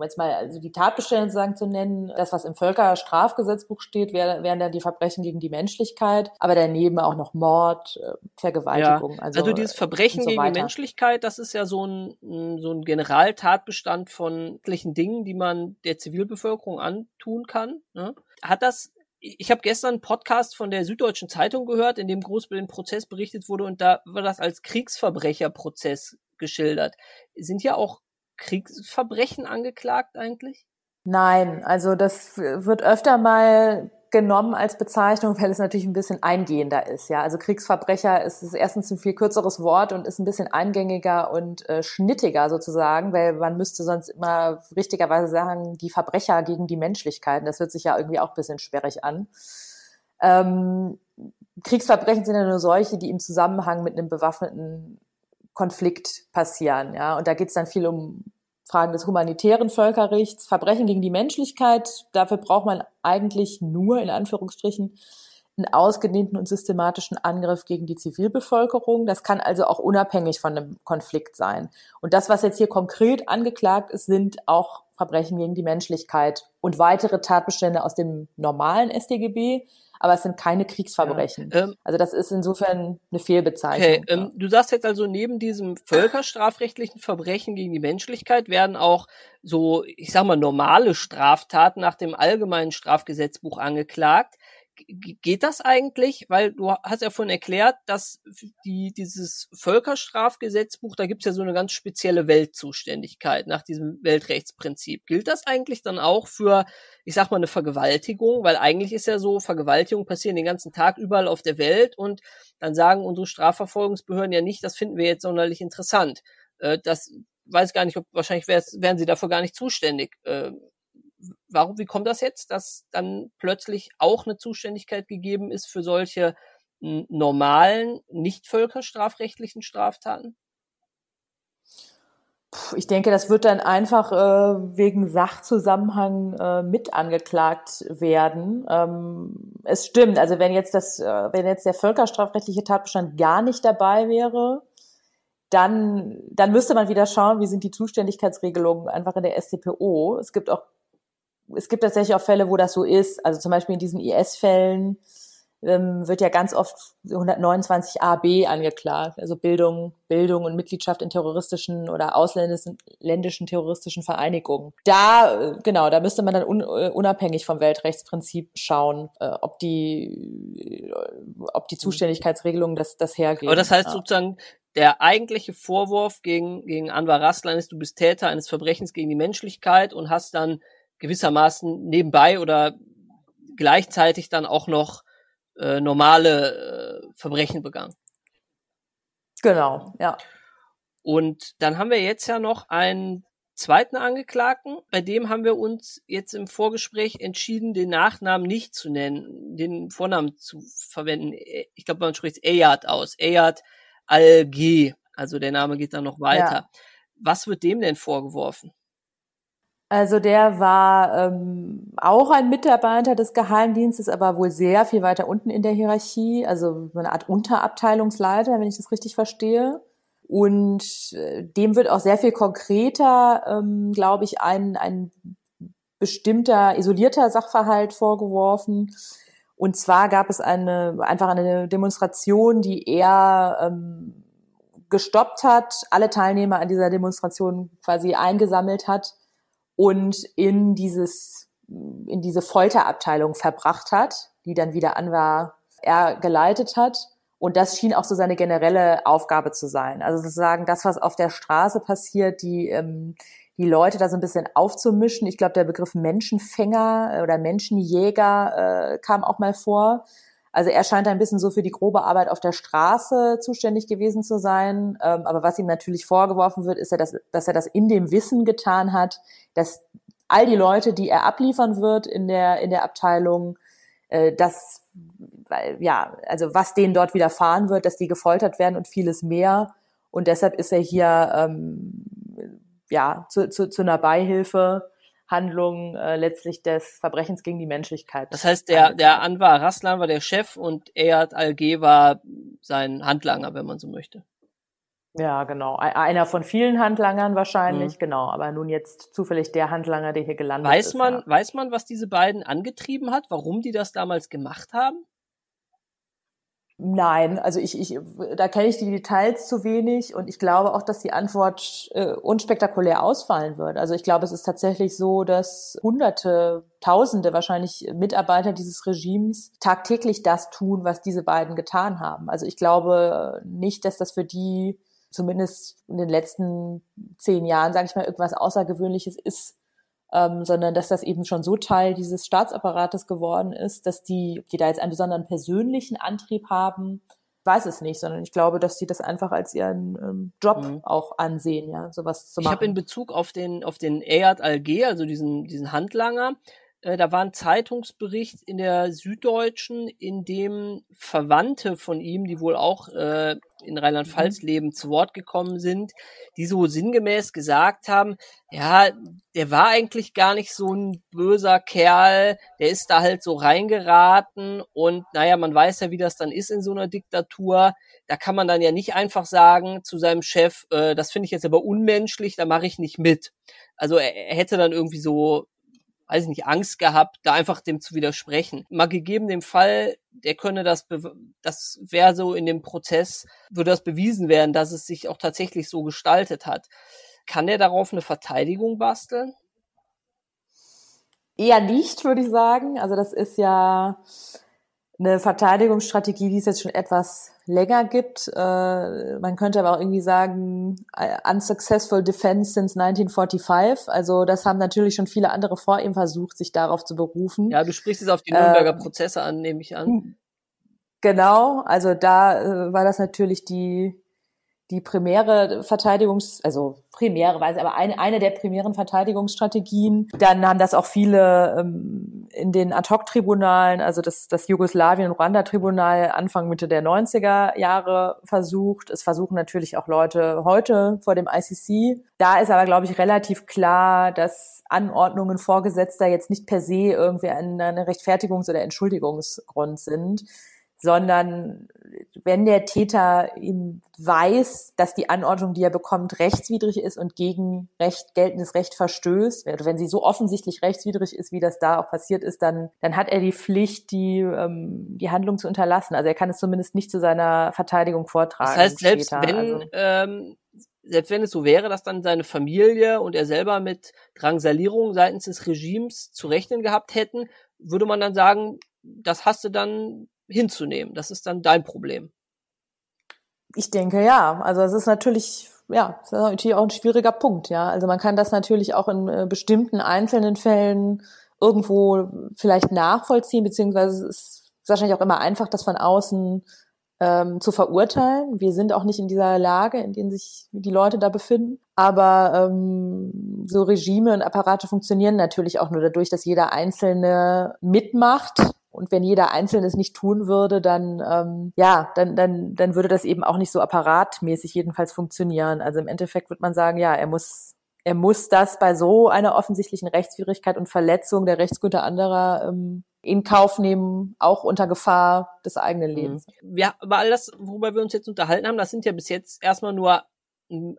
jetzt mal also die Tatbestände sagen zu nennen, das, was im Völkerstrafgesetzbuch steht, wären dann die Verbrechen gegen die Menschlichkeit, aber daneben auch noch Mord, äh, Vergewaltigung. Ja. Also, also dieses Verbrechen so gegen die Menschlichkeit, das ist ja so ein, so ein Generaltatbestand von etlichen Dingen, die man der Zivilbevölkerung antun kann. Ne? Hat das ich habe gestern einen Podcast von der Süddeutschen Zeitung gehört, in dem groß über den Prozess berichtet wurde und da war das als Kriegsverbrecherprozess geschildert. Sind ja auch Kriegsverbrechen angeklagt eigentlich? Nein, also das wird öfter mal genommen als Bezeichnung, weil es natürlich ein bisschen eingehender ist. Ja, also Kriegsverbrecher ist, ist erstens ein viel kürzeres Wort und ist ein bisschen eingängiger und äh, schnittiger sozusagen, weil man müsste sonst immer richtigerweise sagen, die Verbrecher gegen die Menschlichkeit. Das hört sich ja irgendwie auch ein bisschen sperrig an. Ähm, Kriegsverbrechen sind ja nur solche, die im Zusammenhang mit einem bewaffneten Konflikt passieren. Ja, und da geht es dann viel um Fragen des humanitären Völkerrechts, Verbrechen gegen die Menschlichkeit. Dafür braucht man eigentlich nur in Anführungsstrichen einen ausgedehnten und systematischen Angriff gegen die Zivilbevölkerung. Das kann also auch unabhängig von einem Konflikt sein. Und das, was jetzt hier konkret angeklagt ist, sind auch Verbrechen gegen die Menschlichkeit und weitere Tatbestände aus dem normalen StGB, aber es sind keine Kriegsverbrechen. Ja, ähm, also das ist insofern eine Fehlbezeichnung. Okay, ähm, du sagst jetzt also, neben diesem völkerstrafrechtlichen Verbrechen gegen die Menschlichkeit werden auch so, ich sag mal, normale Straftaten nach dem allgemeinen Strafgesetzbuch angeklagt geht das eigentlich? Weil du hast ja vorhin erklärt, dass die, dieses Völkerstrafgesetzbuch, da gibt's ja so eine ganz spezielle Weltzuständigkeit nach diesem Weltrechtsprinzip. Gilt das eigentlich dann auch für, ich sag mal, eine Vergewaltigung? Weil eigentlich ist ja so, Vergewaltigungen passieren den ganzen Tag überall auf der Welt und dann sagen unsere Strafverfolgungsbehörden ja nicht, das finden wir jetzt sonderlich interessant. Äh, das weiß gar nicht, ob wahrscheinlich wären sie dafür gar nicht zuständig. Warum, wie kommt das jetzt, dass dann plötzlich auch eine Zuständigkeit gegeben ist für solche normalen, nicht völkerstrafrechtlichen Straftaten? Ich denke, das wird dann einfach äh, wegen Sachzusammenhang äh, mit angeklagt werden. Ähm, es stimmt, also wenn jetzt das, äh, wenn jetzt der völkerstrafrechtliche Tatbestand gar nicht dabei wäre, dann, dann müsste man wieder schauen, wie sind die Zuständigkeitsregelungen einfach in der StPO. Es gibt auch es gibt tatsächlich auch Fälle, wo das so ist. Also zum Beispiel in diesen IS-Fällen ähm, wird ja ganz oft 129 AB angeklagt, also Bildung, Bildung und Mitgliedschaft in terroristischen oder ausländischen terroristischen Vereinigungen. Da, äh, genau, da müsste man dann un, äh, unabhängig vom Weltrechtsprinzip schauen, äh, ob die, ob die Zuständigkeitsregelungen das, das hergeben. Aber das heißt ja. sozusagen, der eigentliche Vorwurf gegen, gegen Anwar Raslan ist, du bist Täter eines Verbrechens gegen die Menschlichkeit und hast dann gewissermaßen nebenbei oder gleichzeitig dann auch noch äh, normale äh, Verbrechen begangen. Genau, ja. Und dann haben wir jetzt ja noch einen zweiten Angeklagten, bei dem haben wir uns jetzt im Vorgespräch entschieden, den Nachnamen nicht zu nennen, den Vornamen zu verwenden. Ich glaube, man spricht Eyad aus. Eyad Al-G. Also der Name geht dann noch weiter. Ja. Was wird dem denn vorgeworfen? Also der war ähm, auch ein Mitarbeiter des Geheimdienstes, aber wohl sehr viel weiter unten in der Hierarchie, also so eine Art Unterabteilungsleiter, wenn ich das richtig verstehe. Und äh, dem wird auch sehr viel konkreter, ähm, glaube ich, ein, ein bestimmter isolierter Sachverhalt vorgeworfen. Und zwar gab es eine einfach eine Demonstration, die er ähm, gestoppt hat, alle Teilnehmer an dieser Demonstration quasi eingesammelt hat und in dieses, in diese Folterabteilung verbracht hat, die dann wieder Anwar er geleitet hat. Und das schien auch so seine generelle Aufgabe zu sein. Also sozusagen das, was auf der Straße passiert, die, ähm, die Leute da so ein bisschen aufzumischen. Ich glaube, der Begriff Menschenfänger oder Menschenjäger äh, kam auch mal vor. Also er scheint ein bisschen so für die grobe Arbeit auf der Straße zuständig gewesen zu sein. Ähm, aber was ihm natürlich vorgeworfen wird, ist ja, dass, dass er das in dem Wissen getan hat, dass all die Leute, die er abliefern wird in der, in der Abteilung, äh, dass, weil, ja, also was denen dort widerfahren wird, dass die gefoltert werden und vieles mehr. Und deshalb ist er hier, ähm, ja, zu, zu, zu einer Beihilfe Handlung äh, letztlich des Verbrechens gegen die Menschlichkeit. Das heißt, der, der Anwar Raslan war der Chef und Eyad Alge war sein Handlanger, wenn man so möchte. Ja, genau. Einer von vielen Handlangern wahrscheinlich, mhm. genau. Aber nun jetzt zufällig der Handlanger, der hier gelandet weiß ist. Man, ja. Weiß man, was diese beiden angetrieben hat, warum die das damals gemacht haben? Nein, also ich, ich da kenne ich die Details zu wenig und ich glaube auch, dass die Antwort äh, unspektakulär ausfallen wird. Also ich glaube, es ist tatsächlich so, dass Hunderte, Tausende wahrscheinlich Mitarbeiter dieses Regimes tagtäglich das tun, was diese beiden getan haben. Also ich glaube nicht, dass das für die zumindest in den letzten zehn Jahren, sage ich mal, irgendwas Außergewöhnliches ist, ähm, sondern dass das eben schon so Teil dieses Staatsapparates geworden ist, dass die, die da jetzt einen besonderen persönlichen Antrieb haben, weiß es nicht, sondern ich glaube, dass sie das einfach als ihren ähm, Job mhm. auch ansehen, ja, sowas zu machen. Ich habe in Bezug auf den auf den Eyad Alge, also diesen diesen Handlanger, äh, da war ein Zeitungsbericht in der Süddeutschen, in dem Verwandte von ihm, die wohl auch äh, in Rheinland-Pfalz mhm. leben, zu Wort gekommen sind, die so sinngemäß gesagt haben, ja, der war eigentlich gar nicht so ein böser Kerl, der ist da halt so reingeraten und naja, man weiß ja, wie das dann ist in so einer Diktatur. Da kann man dann ja nicht einfach sagen zu seinem Chef, äh, das finde ich jetzt aber unmenschlich, da mache ich nicht mit. Also er, er hätte dann irgendwie so weiß ich nicht, Angst gehabt, da einfach dem zu widersprechen. Mal gegeben dem Fall, der könne das, das wäre so in dem Prozess, würde das bewiesen werden, dass es sich auch tatsächlich so gestaltet hat. Kann der darauf eine Verteidigung basteln? Eher nicht, würde ich sagen. Also das ist ja eine Verteidigungsstrategie, die es jetzt schon etwas länger gibt. Äh, man könnte aber auch irgendwie sagen, äh, unsuccessful defense since 1945. Also das haben natürlich schon viele andere vor ihm versucht, sich darauf zu berufen. Ja, du sprichst es auf die Nürnberger ähm, Prozesse an, nehme ich an. Genau, also da äh, war das natürlich die die primäre Verteidigungs, also primäre weiß aber eine, eine der primären Verteidigungsstrategien. Dann haben das auch viele ähm, in den Ad-Hoc-Tribunalen, also das, das Jugoslawien-Ruanda-Tribunal Anfang Mitte der 90er Jahre versucht. Es versuchen natürlich auch Leute heute vor dem ICC. Da ist aber, glaube ich, relativ klar, dass Anordnungen Vorgesetzter jetzt nicht per se irgendwie eine Rechtfertigungs- oder Entschuldigungsgrund sind sondern wenn der Täter ihm weiß, dass die Anordnung, die er bekommt, rechtswidrig ist und gegen Recht, geltendes Recht verstößt, oder wenn sie so offensichtlich rechtswidrig ist, wie das da auch passiert ist, dann, dann hat er die Pflicht, die, ähm, die Handlung zu unterlassen. Also er kann es zumindest nicht zu seiner Verteidigung vortragen. Das heißt, selbst später. wenn, also, ähm, selbst wenn es so wäre, dass dann seine Familie und er selber mit Drangsalierung seitens des Regimes zu rechnen gehabt hätten, würde man dann sagen, das hast du dann hinzunehmen. Das ist dann dein Problem. Ich denke ja. Also es ist natürlich, ja, ist natürlich auch ein schwieriger Punkt, ja. Also man kann das natürlich auch in äh, bestimmten einzelnen Fällen irgendwo vielleicht nachvollziehen, beziehungsweise es ist wahrscheinlich auch immer einfach, das von außen ähm, zu verurteilen. Wir sind auch nicht in dieser Lage, in der sich die Leute da befinden. Aber ähm, so Regime und Apparate funktionieren natürlich auch nur dadurch, dass jeder Einzelne mitmacht und wenn jeder Einzelne es nicht tun würde, dann ähm, ja, dann, dann, dann würde das eben auch nicht so apparatmäßig jedenfalls funktionieren. Also im Endeffekt wird man sagen, ja, er muss, er muss das bei so einer offensichtlichen Rechtswidrigkeit und Verletzung der Rechtsgüter anderer ähm, in Kauf nehmen, auch unter Gefahr des eigenen mhm. Lebens. Ja, aber all das, worüber wir uns jetzt unterhalten haben, das sind ja bis jetzt erstmal nur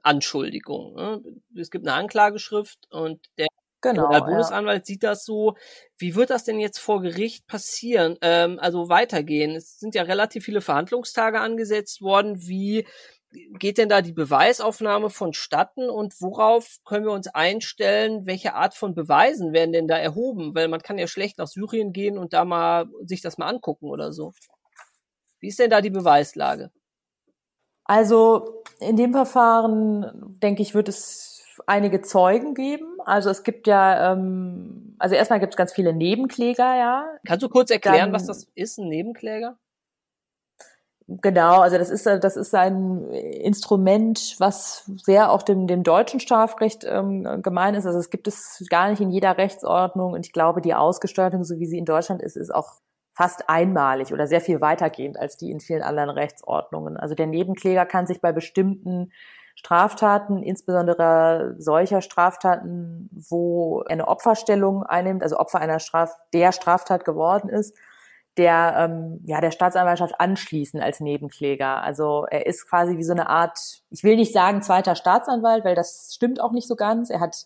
Anschuldigungen. Ne? Es gibt eine Anklageschrift und der Genau, der Bundesanwalt ja. sieht das so. Wie wird das denn jetzt vor Gericht passieren? Ähm, also weitergehen. Es sind ja relativ viele Verhandlungstage angesetzt worden. Wie geht denn da die Beweisaufnahme vonstatten und worauf können wir uns einstellen? Welche Art von Beweisen werden denn da erhoben? Weil man kann ja schlecht nach Syrien gehen und da mal sich das mal angucken oder so. Wie ist denn da die Beweislage? Also in dem Verfahren, denke ich, wird es einige Zeugen geben. Also es gibt ja, ähm, also erstmal gibt es ganz viele Nebenkläger, ja. Kannst du kurz erklären, Dann, was das ist, ein Nebenkläger? Genau, also das ist das ist ein Instrument, was sehr auch dem, dem deutschen Strafrecht ähm, gemein ist. Also es gibt es gar nicht in jeder Rechtsordnung und ich glaube, die Ausgestaltung, so wie sie in Deutschland ist, ist auch fast einmalig oder sehr viel weitergehend als die in vielen anderen Rechtsordnungen. Also der Nebenkläger kann sich bei bestimmten Straftaten, insbesondere solcher Straftaten, wo eine Opferstellung einnimmt, also Opfer einer Straf der Straftat geworden ist, der ähm, ja der Staatsanwaltschaft anschließen als Nebenkläger. Also er ist quasi wie so eine Art, ich will nicht sagen zweiter Staatsanwalt, weil das stimmt auch nicht so ganz. Er hat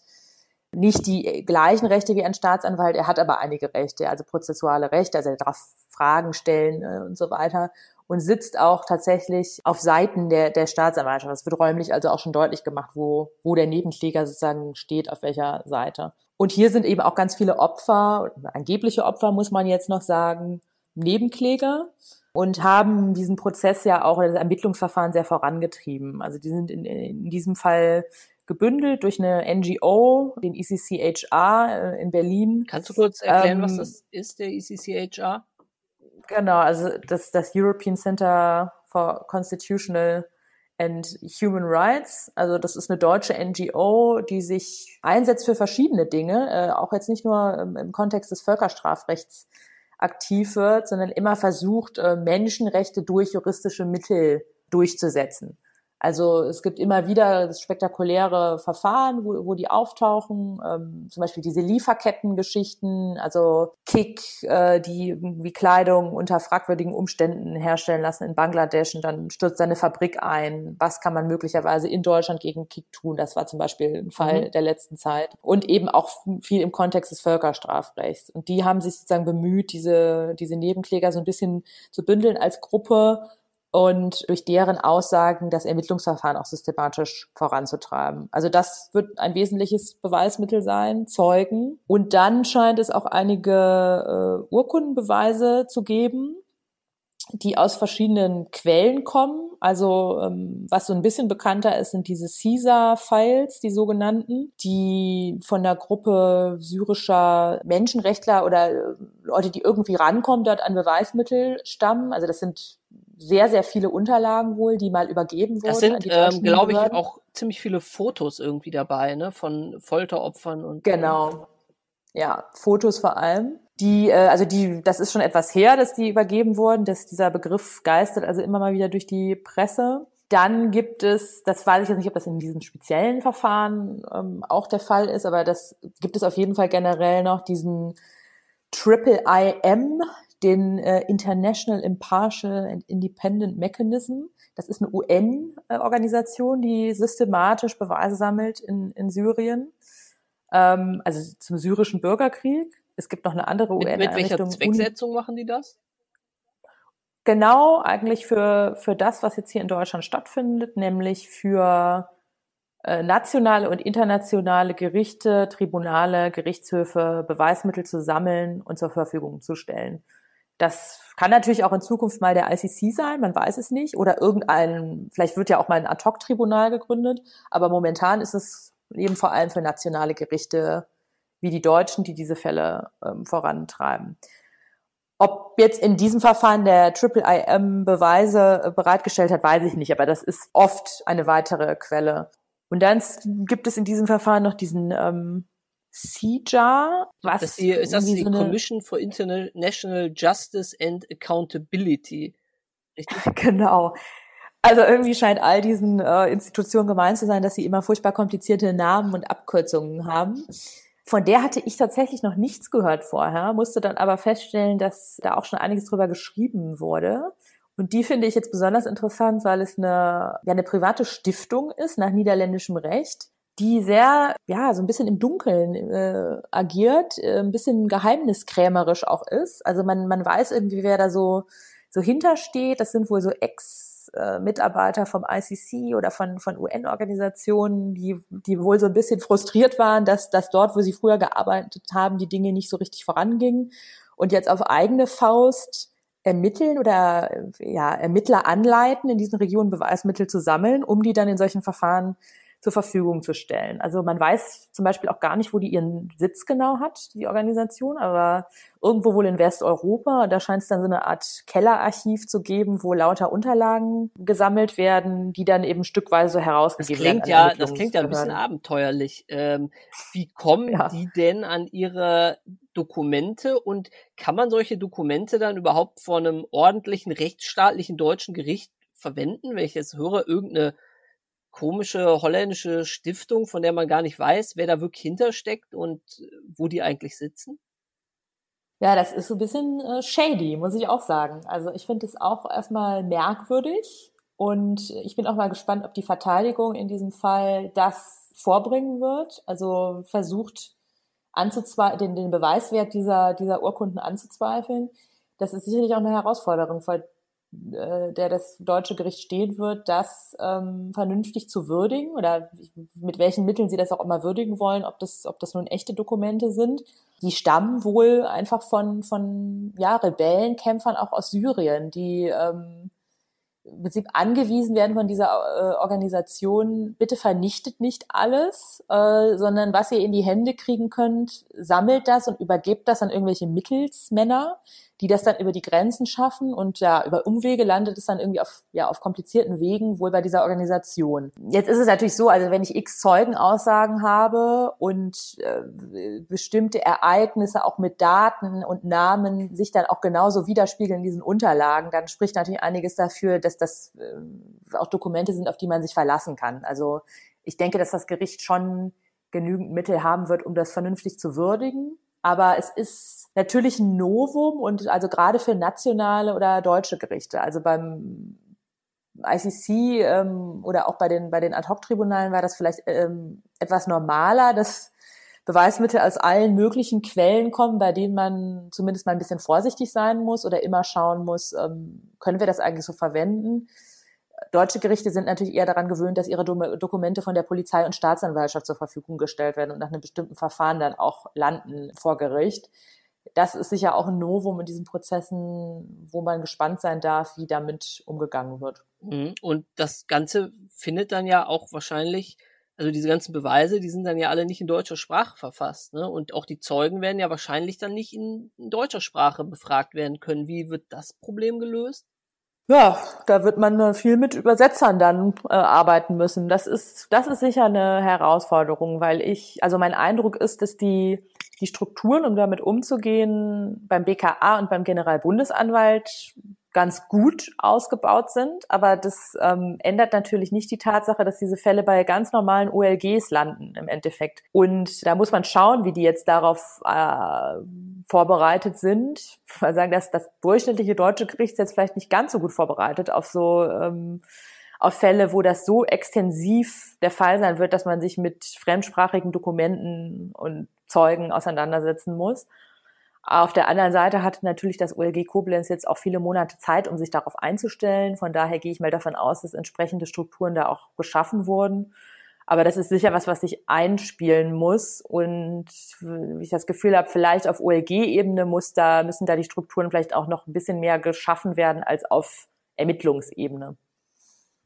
nicht die gleichen Rechte wie ein Staatsanwalt, er hat aber einige Rechte, also prozessuale Rechte, also er darf Fragen stellen äh, und so weiter und sitzt auch tatsächlich auf Seiten der, der Staatsanwaltschaft. Das wird räumlich also auch schon deutlich gemacht, wo, wo der Nebenkläger sozusagen steht, auf welcher Seite. Und hier sind eben auch ganz viele Opfer, angebliche Opfer muss man jetzt noch sagen, Nebenkläger und haben diesen Prozess ja auch, das Ermittlungsverfahren sehr vorangetrieben. Also die sind in, in diesem Fall gebündelt durch eine NGO, den ECCHR äh, in Berlin. Kannst du kurz erklären, ähm, was das ist, der ECCHR? Genau, also das, das European Center for Constitutional and Human Rights. Also das ist eine deutsche NGO, die sich einsetzt für verschiedene Dinge, äh, auch jetzt nicht nur im, im Kontext des Völkerstrafrechts aktiv wird, sondern immer versucht, äh, Menschenrechte durch juristische Mittel durchzusetzen. Also es gibt immer wieder spektakuläre Verfahren, wo, wo die auftauchen, ähm, zum Beispiel diese Lieferkettengeschichten, also Kick, äh, die wie Kleidung unter fragwürdigen Umständen herstellen lassen in Bangladesch und dann stürzt seine Fabrik ein. Was kann man möglicherweise in Deutschland gegen Kick tun? Das war zum Beispiel ein Fall mhm. der letzten Zeit. Und eben auch viel im Kontext des Völkerstrafrechts. Und die haben sich sozusagen bemüht, diese, diese Nebenkläger so ein bisschen zu bündeln als Gruppe und durch deren Aussagen das Ermittlungsverfahren auch systematisch voranzutreiben. Also das wird ein wesentliches Beweismittel sein, Zeugen. Und dann scheint es auch einige äh, Urkundenbeweise zu geben, die aus verschiedenen Quellen kommen. Also ähm, was so ein bisschen bekannter ist, sind diese CISA-Files, die sogenannten, die von der Gruppe syrischer Menschenrechtler oder äh, Leute, die irgendwie rankommen, dort an Beweismittel stammen. Also das sind sehr, sehr viele Unterlagen wohl, die mal übergeben wurden. Das sind, ähm, glaube ich, auch ziemlich viele Fotos irgendwie dabei, ne, von Folteropfern und. Genau. Ja, Fotos vor allem. Die, äh, also die, das ist schon etwas her, dass die übergeben wurden, dass dieser Begriff geistert also immer mal wieder durch die Presse. Dann gibt es, das weiß ich jetzt nicht, ob das in diesem speziellen Verfahren ähm, auch der Fall ist, aber das gibt es auf jeden Fall generell noch diesen Triple IM, den äh, International Impartial and Independent Mechanism. Das ist eine UN-Organisation, die systematisch Beweise sammelt in, in Syrien, ähm, also zum syrischen Bürgerkrieg. Es gibt noch eine andere UN-Einrichtung. Mit welcher Zwecksetzung machen die das? Genau, eigentlich für, für das, was jetzt hier in Deutschland stattfindet, nämlich für äh, nationale und internationale Gerichte, Tribunale, Gerichtshöfe Beweismittel zu sammeln und zur Verfügung zu stellen. Das kann natürlich auch in Zukunft mal der ICC sein, man weiß es nicht. Oder irgendein, vielleicht wird ja auch mal ein Ad-Hoc-Tribunal gegründet. Aber momentan ist es eben vor allem für nationale Gerichte wie die Deutschen, die diese Fälle ähm, vorantreiben. Ob jetzt in diesem Verfahren der Triple IM Beweise äh, bereitgestellt hat, weiß ich nicht, aber das ist oft eine weitere Quelle. Und dann gibt es in diesem Verfahren noch diesen ähm, CJA, was das hier, ist das die so Commission for International Justice and Accountability. Richtig? genau. Also irgendwie scheint all diesen äh, Institutionen gemeint zu sein, dass sie immer furchtbar komplizierte Namen und Abkürzungen haben. Von der hatte ich tatsächlich noch nichts gehört vorher, musste dann aber feststellen, dass da auch schon einiges drüber geschrieben wurde. Und die finde ich jetzt besonders interessant, weil es eine, ja, eine private Stiftung ist nach niederländischem Recht die sehr, ja, so ein bisschen im Dunkeln äh, agiert, äh, ein bisschen geheimniskrämerisch auch ist. Also man, man weiß irgendwie, wer da so, so hintersteht. Das sind wohl so Ex-Mitarbeiter vom ICC oder von, von UN-Organisationen, die, die wohl so ein bisschen frustriert waren, dass, dass dort, wo sie früher gearbeitet haben, die Dinge nicht so richtig vorangingen und jetzt auf eigene Faust ermitteln oder ja, Ermittler anleiten, in diesen Regionen Beweismittel zu sammeln, um die dann in solchen Verfahren zur Verfügung zu stellen. Also man weiß zum Beispiel auch gar nicht, wo die ihren Sitz genau hat, die Organisation, aber irgendwo wohl in Westeuropa. Da scheint es dann so eine Art Kellerarchiv zu geben, wo lauter Unterlagen gesammelt werden, die dann eben stückweise herausgegeben das klingt werden. Ja, das klingt ja ein bisschen abenteuerlich. Ähm, wie kommen ja. die denn an ihre Dokumente und kann man solche Dokumente dann überhaupt vor einem ordentlichen rechtsstaatlichen deutschen Gericht verwenden, wenn ich jetzt höre, irgendeine komische holländische Stiftung, von der man gar nicht weiß, wer da wirklich hintersteckt und äh, wo die eigentlich sitzen? Ja, das ist so ein bisschen äh, shady, muss ich auch sagen. Also ich finde es auch erstmal merkwürdig und ich bin auch mal gespannt, ob die Verteidigung in diesem Fall das vorbringen wird. Also versucht anzuzweifeln, den, den Beweiswert dieser, dieser Urkunden anzuzweifeln. Das ist sicherlich auch eine Herausforderung, vor der das deutsche Gericht stehen wird, das ähm, vernünftig zu würdigen oder mit welchen Mitteln sie das auch immer würdigen wollen, ob das, ob das nun echte Dokumente sind. Die stammen wohl einfach von, von ja, Rebellenkämpfern auch aus Syrien, die ähm, im Prinzip angewiesen werden von dieser äh, Organisation, bitte vernichtet nicht alles, äh, sondern was ihr in die Hände kriegen könnt, sammelt das und übergebt das an irgendwelche Mittelsmänner, die das dann über die Grenzen schaffen und ja, über Umwege landet es dann irgendwie auf, ja, auf komplizierten Wegen wohl bei dieser Organisation. Jetzt ist es natürlich so, also wenn ich x Zeugenaussagen habe und äh, bestimmte Ereignisse auch mit Daten und Namen sich dann auch genauso widerspiegeln in diesen Unterlagen, dann spricht natürlich einiges dafür, dass das äh, auch Dokumente sind, auf die man sich verlassen kann. Also ich denke, dass das Gericht schon genügend Mittel haben wird, um das vernünftig zu würdigen. Aber es ist natürlich ein Novum und also gerade für nationale oder deutsche Gerichte. Also beim ICC ähm, oder auch bei den, bei den Ad-Hoc-Tribunalen war das vielleicht ähm, etwas normaler, dass Beweismittel aus allen möglichen Quellen kommen, bei denen man zumindest mal ein bisschen vorsichtig sein muss oder immer schauen muss, ähm, können wir das eigentlich so verwenden? Deutsche Gerichte sind natürlich eher daran gewöhnt, dass ihre Dokumente von der Polizei und Staatsanwaltschaft zur Verfügung gestellt werden und nach einem bestimmten Verfahren dann auch landen vor Gericht. Das ist sicher auch ein Novum in diesen Prozessen, wo man gespannt sein darf, wie damit umgegangen wird. Mhm. Und das Ganze findet dann ja auch wahrscheinlich, also diese ganzen Beweise, die sind dann ja alle nicht in deutscher Sprache verfasst. Ne? Und auch die Zeugen werden ja wahrscheinlich dann nicht in, in deutscher Sprache befragt werden können. Wie wird das Problem gelöst? Ja, da wird man viel mit Übersetzern dann äh, arbeiten müssen. Das ist, das ist sicher eine Herausforderung, weil ich, also mein Eindruck ist, dass die, die Strukturen, um damit umzugehen, beim BKA und beim Generalbundesanwalt ganz gut ausgebaut sind, aber das ähm, ändert natürlich nicht die Tatsache, dass diese Fälle bei ganz normalen OLGs landen im Endeffekt. Und da muss man schauen, wie die jetzt darauf äh, vorbereitet sind. Ich würde sagen, dass das durchschnittliche deutsche Gericht jetzt vielleicht nicht ganz so gut vorbereitet auf so ähm, auf Fälle, wo das so extensiv der Fall sein wird, dass man sich mit fremdsprachigen Dokumenten und Zeugen auseinandersetzen muss. Auf der anderen Seite hat natürlich das OLG Koblenz jetzt auch viele Monate Zeit, um sich darauf einzustellen. Von daher gehe ich mal davon aus, dass entsprechende Strukturen da auch geschaffen wurden. Aber das ist sicher was, was sich einspielen muss. Und wie ich das Gefühl habe, vielleicht auf OLG-Ebene muss da, müssen da die Strukturen vielleicht auch noch ein bisschen mehr geschaffen werden als auf Ermittlungsebene.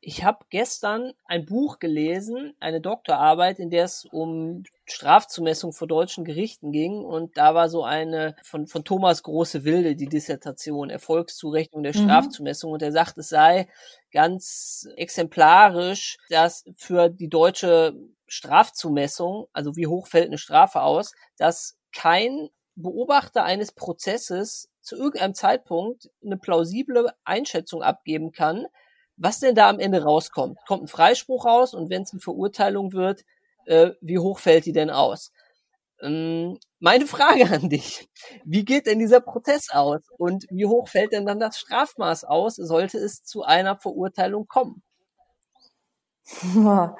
Ich habe gestern ein Buch gelesen, eine Doktorarbeit, in der es um Strafzumessung vor deutschen Gerichten ging. Und da war so eine von, von Thomas Große Wilde, die Dissertation, Erfolgszurechnung der mhm. Strafzumessung. Und er sagt, es sei ganz exemplarisch, dass für die deutsche Strafzumessung, also wie hoch fällt eine Strafe aus, dass kein Beobachter eines Prozesses zu irgendeinem Zeitpunkt eine plausible Einschätzung abgeben kann, was denn da am Ende rauskommt. Kommt ein Freispruch raus und wenn es eine Verurteilung wird, äh, wie hoch fällt die denn aus? Ähm, meine Frage an dich, wie geht denn dieser Prozess aus und wie hoch fällt denn dann das Strafmaß aus, sollte es zu einer Verurteilung kommen?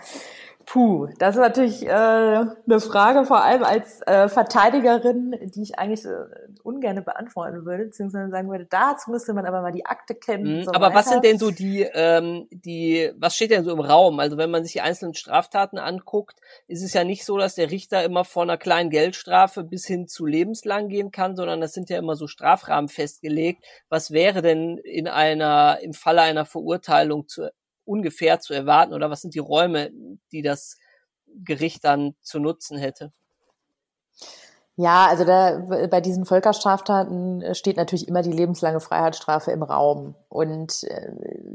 Puh, das ist natürlich äh, eine Frage, vor allem als äh, Verteidigerin, die ich eigentlich äh, ungern beantworten würde, beziehungsweise sagen würde, dazu müsste man aber mal die Akte kennen. Mhm, so aber weiter. was sind denn so die, ähm, die, was steht denn so im Raum? Also wenn man sich die einzelnen Straftaten anguckt, ist es ja nicht so, dass der Richter immer vor einer kleinen Geldstrafe bis hin zu lebenslang gehen kann, sondern das sind ja immer so Strafrahmen festgelegt. Was wäre denn in einer, im Falle einer Verurteilung zu ungefähr zu erwarten oder was sind die Räume, die das Gericht dann zu nutzen hätte? Ja, also da, bei diesen Völkerstraftaten steht natürlich immer die lebenslange Freiheitsstrafe im Raum. Und äh,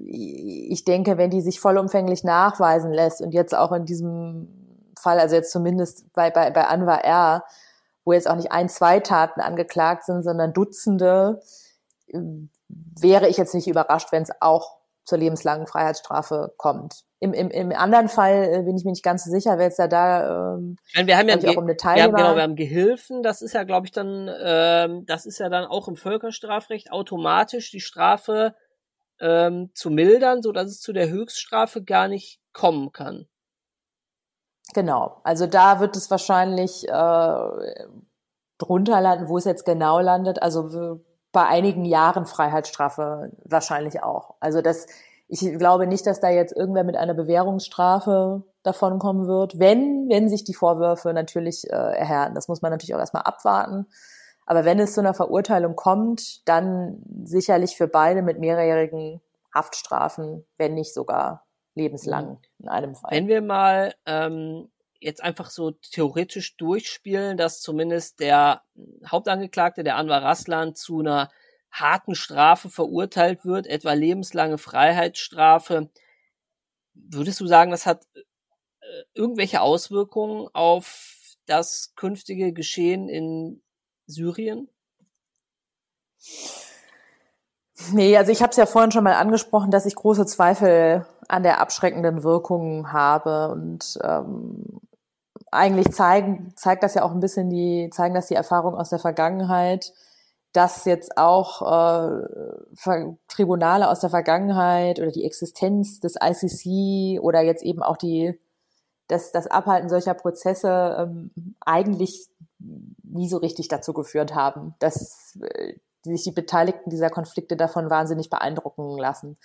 ich denke, wenn die sich vollumfänglich nachweisen lässt und jetzt auch in diesem Fall, also jetzt zumindest bei, bei, bei Anwar R., wo jetzt auch nicht ein, zwei Taten angeklagt sind, sondern Dutzende, äh, wäre ich jetzt nicht überrascht, wenn es auch zur lebenslangen Freiheitsstrafe kommt. Im, im, im anderen Fall äh, bin ich mir nicht ganz so sicher, wer jetzt ja da ähm, meine, wir haben ja auch um eine wir haben, genau, wir haben Gehilfen, das ist ja, glaube ich, dann, ähm, das ist ja dann auch im Völkerstrafrecht automatisch die Strafe ähm, zu mildern, so dass es zu der Höchststrafe gar nicht kommen kann. Genau, also da wird es wahrscheinlich äh, drunter landen, wo es jetzt genau landet. Also bei einigen Jahren Freiheitsstrafe wahrscheinlich auch. Also das, ich glaube nicht, dass da jetzt irgendwer mit einer Bewährungsstrafe davonkommen wird, wenn, wenn sich die Vorwürfe natürlich äh, erhärten. Das muss man natürlich auch erstmal abwarten. Aber wenn es zu einer Verurteilung kommt, dann sicherlich für beide mit mehrjährigen Haftstrafen, wenn nicht sogar lebenslang mhm. in einem Fall. Wenn wir mal ähm, jetzt einfach so theoretisch durchspielen, dass zumindest der Hauptangeklagte, der Anwar Raslan, zu einer harten Strafe verurteilt wird, etwa lebenslange Freiheitsstrafe. Würdest du sagen, das hat äh, irgendwelche Auswirkungen auf das künftige Geschehen in Syrien? Nee, also ich habe es ja vorhin schon mal angesprochen, dass ich große Zweifel an der abschreckenden Wirkung habe und ähm, eigentlich zeigen, zeigt das ja auch ein bisschen die, zeigen das die Erfahrungen aus der Vergangenheit, dass jetzt auch äh, Tribunale aus der Vergangenheit oder die Existenz des ICC oder jetzt eben auch die das, das Abhalten solcher Prozesse ähm, eigentlich nie so richtig dazu geführt haben, dass äh, sich die Beteiligten dieser Konflikte davon wahnsinnig beeindrucken lassen.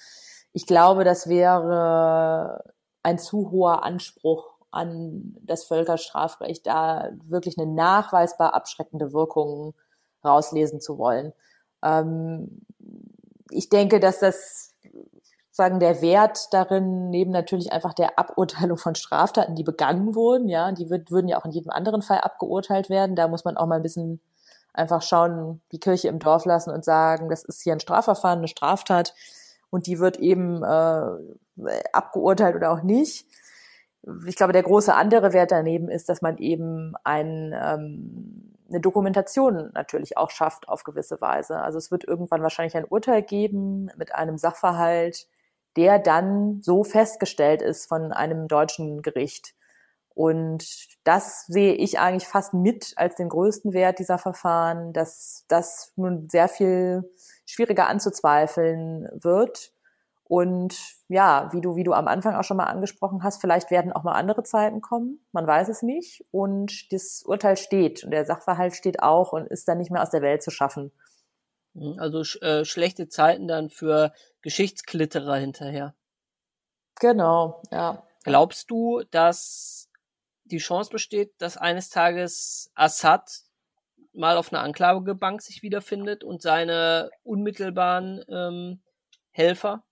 Ich glaube, das wäre ein zu hoher Anspruch an das Völkerstrafrecht, da wirklich eine nachweisbar abschreckende Wirkung rauslesen zu wollen. Ähm, ich denke, dass das sagen der Wert darin neben natürlich einfach der Aburteilung von Straftaten, die begangen wurden, ja, die wird, würden ja auch in jedem anderen Fall abgeurteilt werden. Da muss man auch mal ein bisschen einfach schauen, die Kirche im Dorf lassen und sagen, das ist hier ein Strafverfahren, eine Straftat und die wird eben äh, abgeurteilt oder auch nicht ich glaube, der große andere Wert daneben ist, dass man eben ein, ähm, eine Dokumentation natürlich auch schafft auf gewisse Weise. Also es wird irgendwann wahrscheinlich ein Urteil geben mit einem Sachverhalt, der dann so festgestellt ist von einem deutschen Gericht. Und das sehe ich eigentlich fast mit als den größten Wert dieser Verfahren, dass das nun sehr viel schwieriger anzuzweifeln wird und ja, wie du, wie du am Anfang auch schon mal angesprochen hast, vielleicht werden auch mal andere Zeiten kommen. Man weiß es nicht. Und das Urteil steht und der Sachverhalt steht auch und ist dann nicht mehr aus der Welt zu schaffen. Mhm, also äh, schlechte Zeiten dann für Geschichtsklitterer hinterher. Genau, ja. Glaubst du, dass die Chance besteht, dass eines Tages Assad mal auf einer Anklagebank sich wiederfindet und seine unmittelbaren ähm, Helfer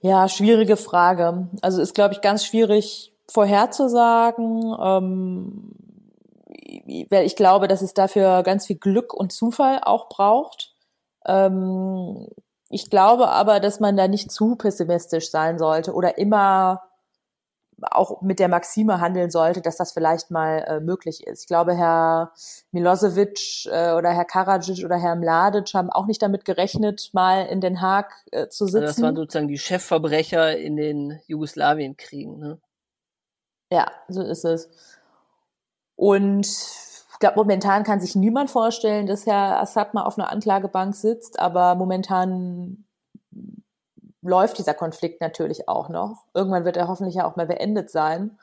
ja, schwierige Frage. Also ist, glaube ich, ganz schwierig vorherzusagen, ähm, weil ich glaube, dass es dafür ganz viel Glück und Zufall auch braucht. Ähm, ich glaube aber, dass man da nicht zu pessimistisch sein sollte oder immer auch mit der Maxime handeln sollte, dass das vielleicht mal äh, möglich ist. Ich glaube, Herr Milosevic äh, oder Herr Karadzic oder Herr Mladic haben auch nicht damit gerechnet, mal in Den Haag äh, zu sitzen. Also das waren sozusagen die Chefverbrecher in den Jugoslawienkriegen. Ne? Ja, so ist es. Und ich glaube, momentan kann sich niemand vorstellen, dass Herr Assad mal auf einer Anklagebank sitzt, aber momentan läuft dieser Konflikt natürlich auch noch. Irgendwann wird er hoffentlich ja auch mal beendet sein.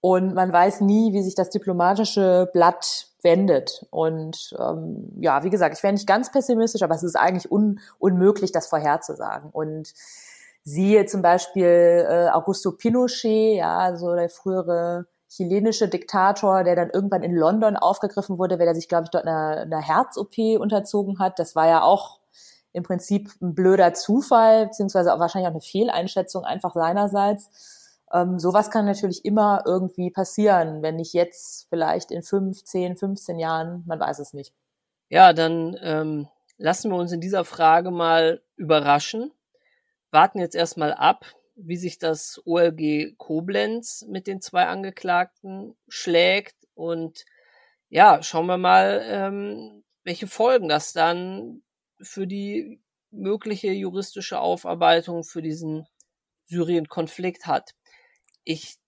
Und man weiß nie, wie sich das diplomatische Blatt wendet. Und ähm, ja, wie gesagt, ich wäre nicht ganz pessimistisch, aber es ist eigentlich un unmöglich, das vorherzusagen. Und siehe zum Beispiel äh, Augusto Pinochet, ja, so der frühere chilenische Diktator, der dann irgendwann in London aufgegriffen wurde, weil er sich, glaube ich, dort einer, einer Herz-OP unterzogen hat. Das war ja auch im Prinzip ein blöder Zufall, beziehungsweise auch wahrscheinlich auch eine Fehleinschätzung einfach seinerseits. Ähm, sowas kann natürlich immer irgendwie passieren, wenn nicht jetzt, vielleicht in fünf, zehn, 15 Jahren, man weiß es nicht. Ja, dann ähm, lassen wir uns in dieser Frage mal überraschen. Warten jetzt erstmal ab, wie sich das OLG Koblenz mit den zwei Angeklagten schlägt und ja, schauen wir mal, ähm, welche Folgen das dann für die mögliche juristische Aufarbeitung für diesen Syrien-Konflikt hat. Ich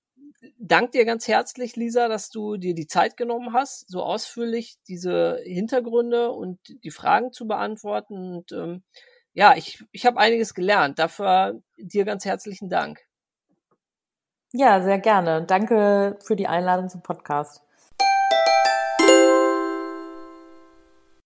danke dir ganz herzlich, Lisa, dass du dir die Zeit genommen hast, so ausführlich diese Hintergründe und die Fragen zu beantworten. Und ähm, ja, ich, ich habe einiges gelernt. Dafür dir ganz herzlichen Dank. Ja, sehr gerne. Danke für die Einladung zum Podcast.